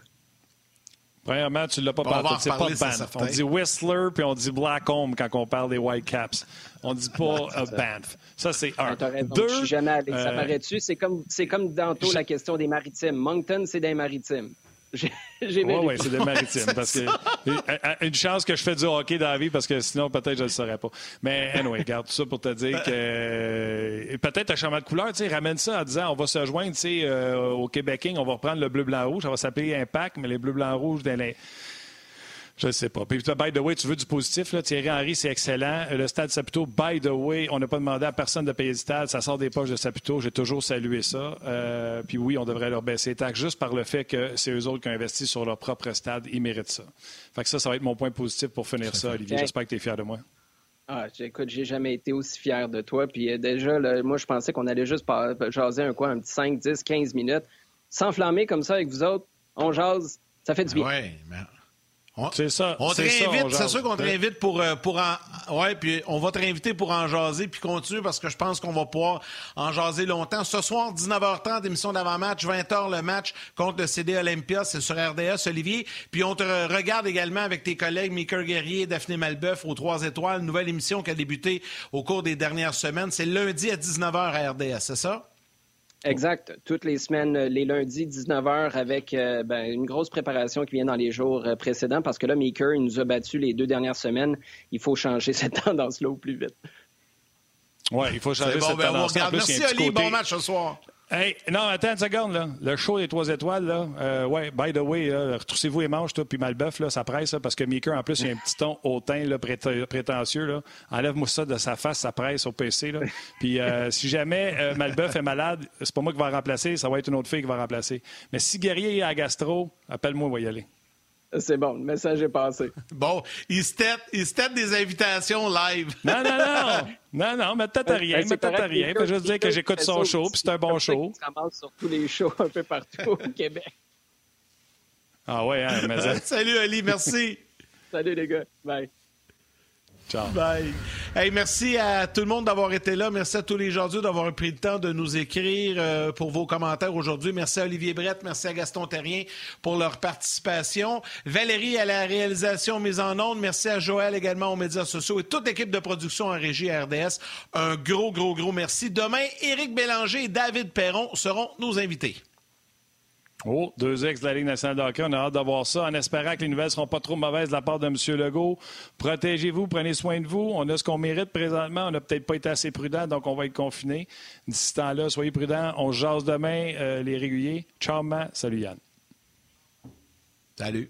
Premièrement, tu ne l'as pas parlé. C'est pas Banff. On dit Whistler puis on dit Blackcomb quand on parle des Whitecaps. On dit pas euh, Banff. Ça, c'est un. Deux. Je suis jamais allé. Ça euh, paraît-tu? C'est comme, c'est comme dans tout la question des maritimes. Moncton, c'est des maritimes. Oui, oui, c'est des maritimes. parce que, <laughs> une chance que je fais du hockey dans la vie parce que sinon, peut-être, je ne le saurais pas. Mais, anyway, garde tout ça pour te dire que euh, peut-être un changement de couleur, tu sais, ramène ça en disant on va se joindre, tu sais, euh, au Québec on va reprendre le bleu-blanc-rouge, ça va s'appeler Impact, mais les bleus-blancs-rouges dans les je ne sais pas. Puis, by the way, tu veux du positif, là? Thierry Henry, c'est excellent. Le stade Saputo, by the way, on n'a pas demandé à personne de payer le stade. Ça sort des poches de Saputo. J'ai toujours salué ça. Euh, puis oui, on devrait leur baisser les taxes juste par le fait que c'est eux autres qui ont investi sur leur propre stade. Ils méritent ça. Fait que ça, ça va être mon point positif pour finir ça, Olivier. J'espère que tu es fier de moi. Ah, écoute, j'ai jamais été aussi fier de toi. Puis euh, déjà, moi, je pensais qu'on allait juste jaser un quoi, un petit 5, 10, 15 minutes. S'enflammer comme ça avec vous autres, on jase, ça fait du bien. Oui, mais C'est ça. On te réinvite, c'est sûr qu'on te réinvite pour, euh, pour en. Ouais, puis on va te réinviter pour en jaser puis continuer parce que je pense qu'on va pouvoir en jaser longtemps. Ce soir, 19h30, émission d'avant-match, 20h, le match contre le CD Olympia, c'est sur RDS, Olivier. Puis on te re- regarde également avec tes collègues Mika Guerrier, Daphné Malbeuf aux Trois Étoiles, nouvelle émission qui a débuté au cours des dernières semaines. C'est lundi à 19h à RDS, c'est ça? Exact. Toutes les semaines, euh, les lundis, 19h, avec euh, ben, une grosse préparation qui vient dans les jours euh, précédents, parce que là, Meeker, il nous a battu les deux dernières semaines. Il faut changer <laughs> cette tendance-là au plus vite. Ouais, il faut changer bon, cette ben, on tendance. Merci, Oli. Bon match ce soir. Hey, non, attends une seconde, là. Le show des trois étoiles, là. Euh, ouais, by the way, retroussez-vous les manches, toi, puis Malbeuf, là, ça presse, parce que Meeker, en plus, il a un petit ton hautain, là, prét- prétentieux, là. Enlève-moi ça de sa face, ça presse au PC, là. Puis, euh, si jamais euh, Malbeuf est malade, c'est pas moi qui va remplacer, ça va être une autre fille qui va remplacer. Mais si Guerrier est à gastro, appelle-moi, on va y aller. C'est bon, le message est passé. <laughs> Bon, il se tête, il des invitations live. Non, non, non! <laughs> Non, non, mais peut-être à rien, Ben, mais peut-être à rien. Fais juste dire que j'écoute son show, puis c'est un bon show. qu'il se ramasse sur tous les shows un peu partout au Québec. Ah ouais, hein, mais <laughs> Salut, Ali, merci. Salut les gars. Bye. Ciao. Bye. Hey, merci à tout le monde d'avoir été là. Merci à tous les gens d'avoir pris le temps de nous écrire euh, pour vos commentaires aujourd'hui. Merci à Olivier Brett, merci à Gaston Terrien pour leur participation. Valérie à la réalisation mise en onde. Merci à Joël également aux médias sociaux et toute l'équipe de production en régie RDS. Un gros, gros, gros merci. Demain, Éric Bélanger et David Perron seront nos invités. Oh, deux ex de la Ligue nationale de. On a hâte de voir ça en espérant que les nouvelles ne seront pas trop mauvaises de la part de M. Legault. Protégez-vous, prenez soin de vous. On a ce qu'on mérite présentement. On n'a peut-être pas été assez prudent, donc on va être confinés. D'ici ce temps-là, soyez prudents. On se jase demain, euh, les réguliers. Ciao, man. Salut, Yann. Salut.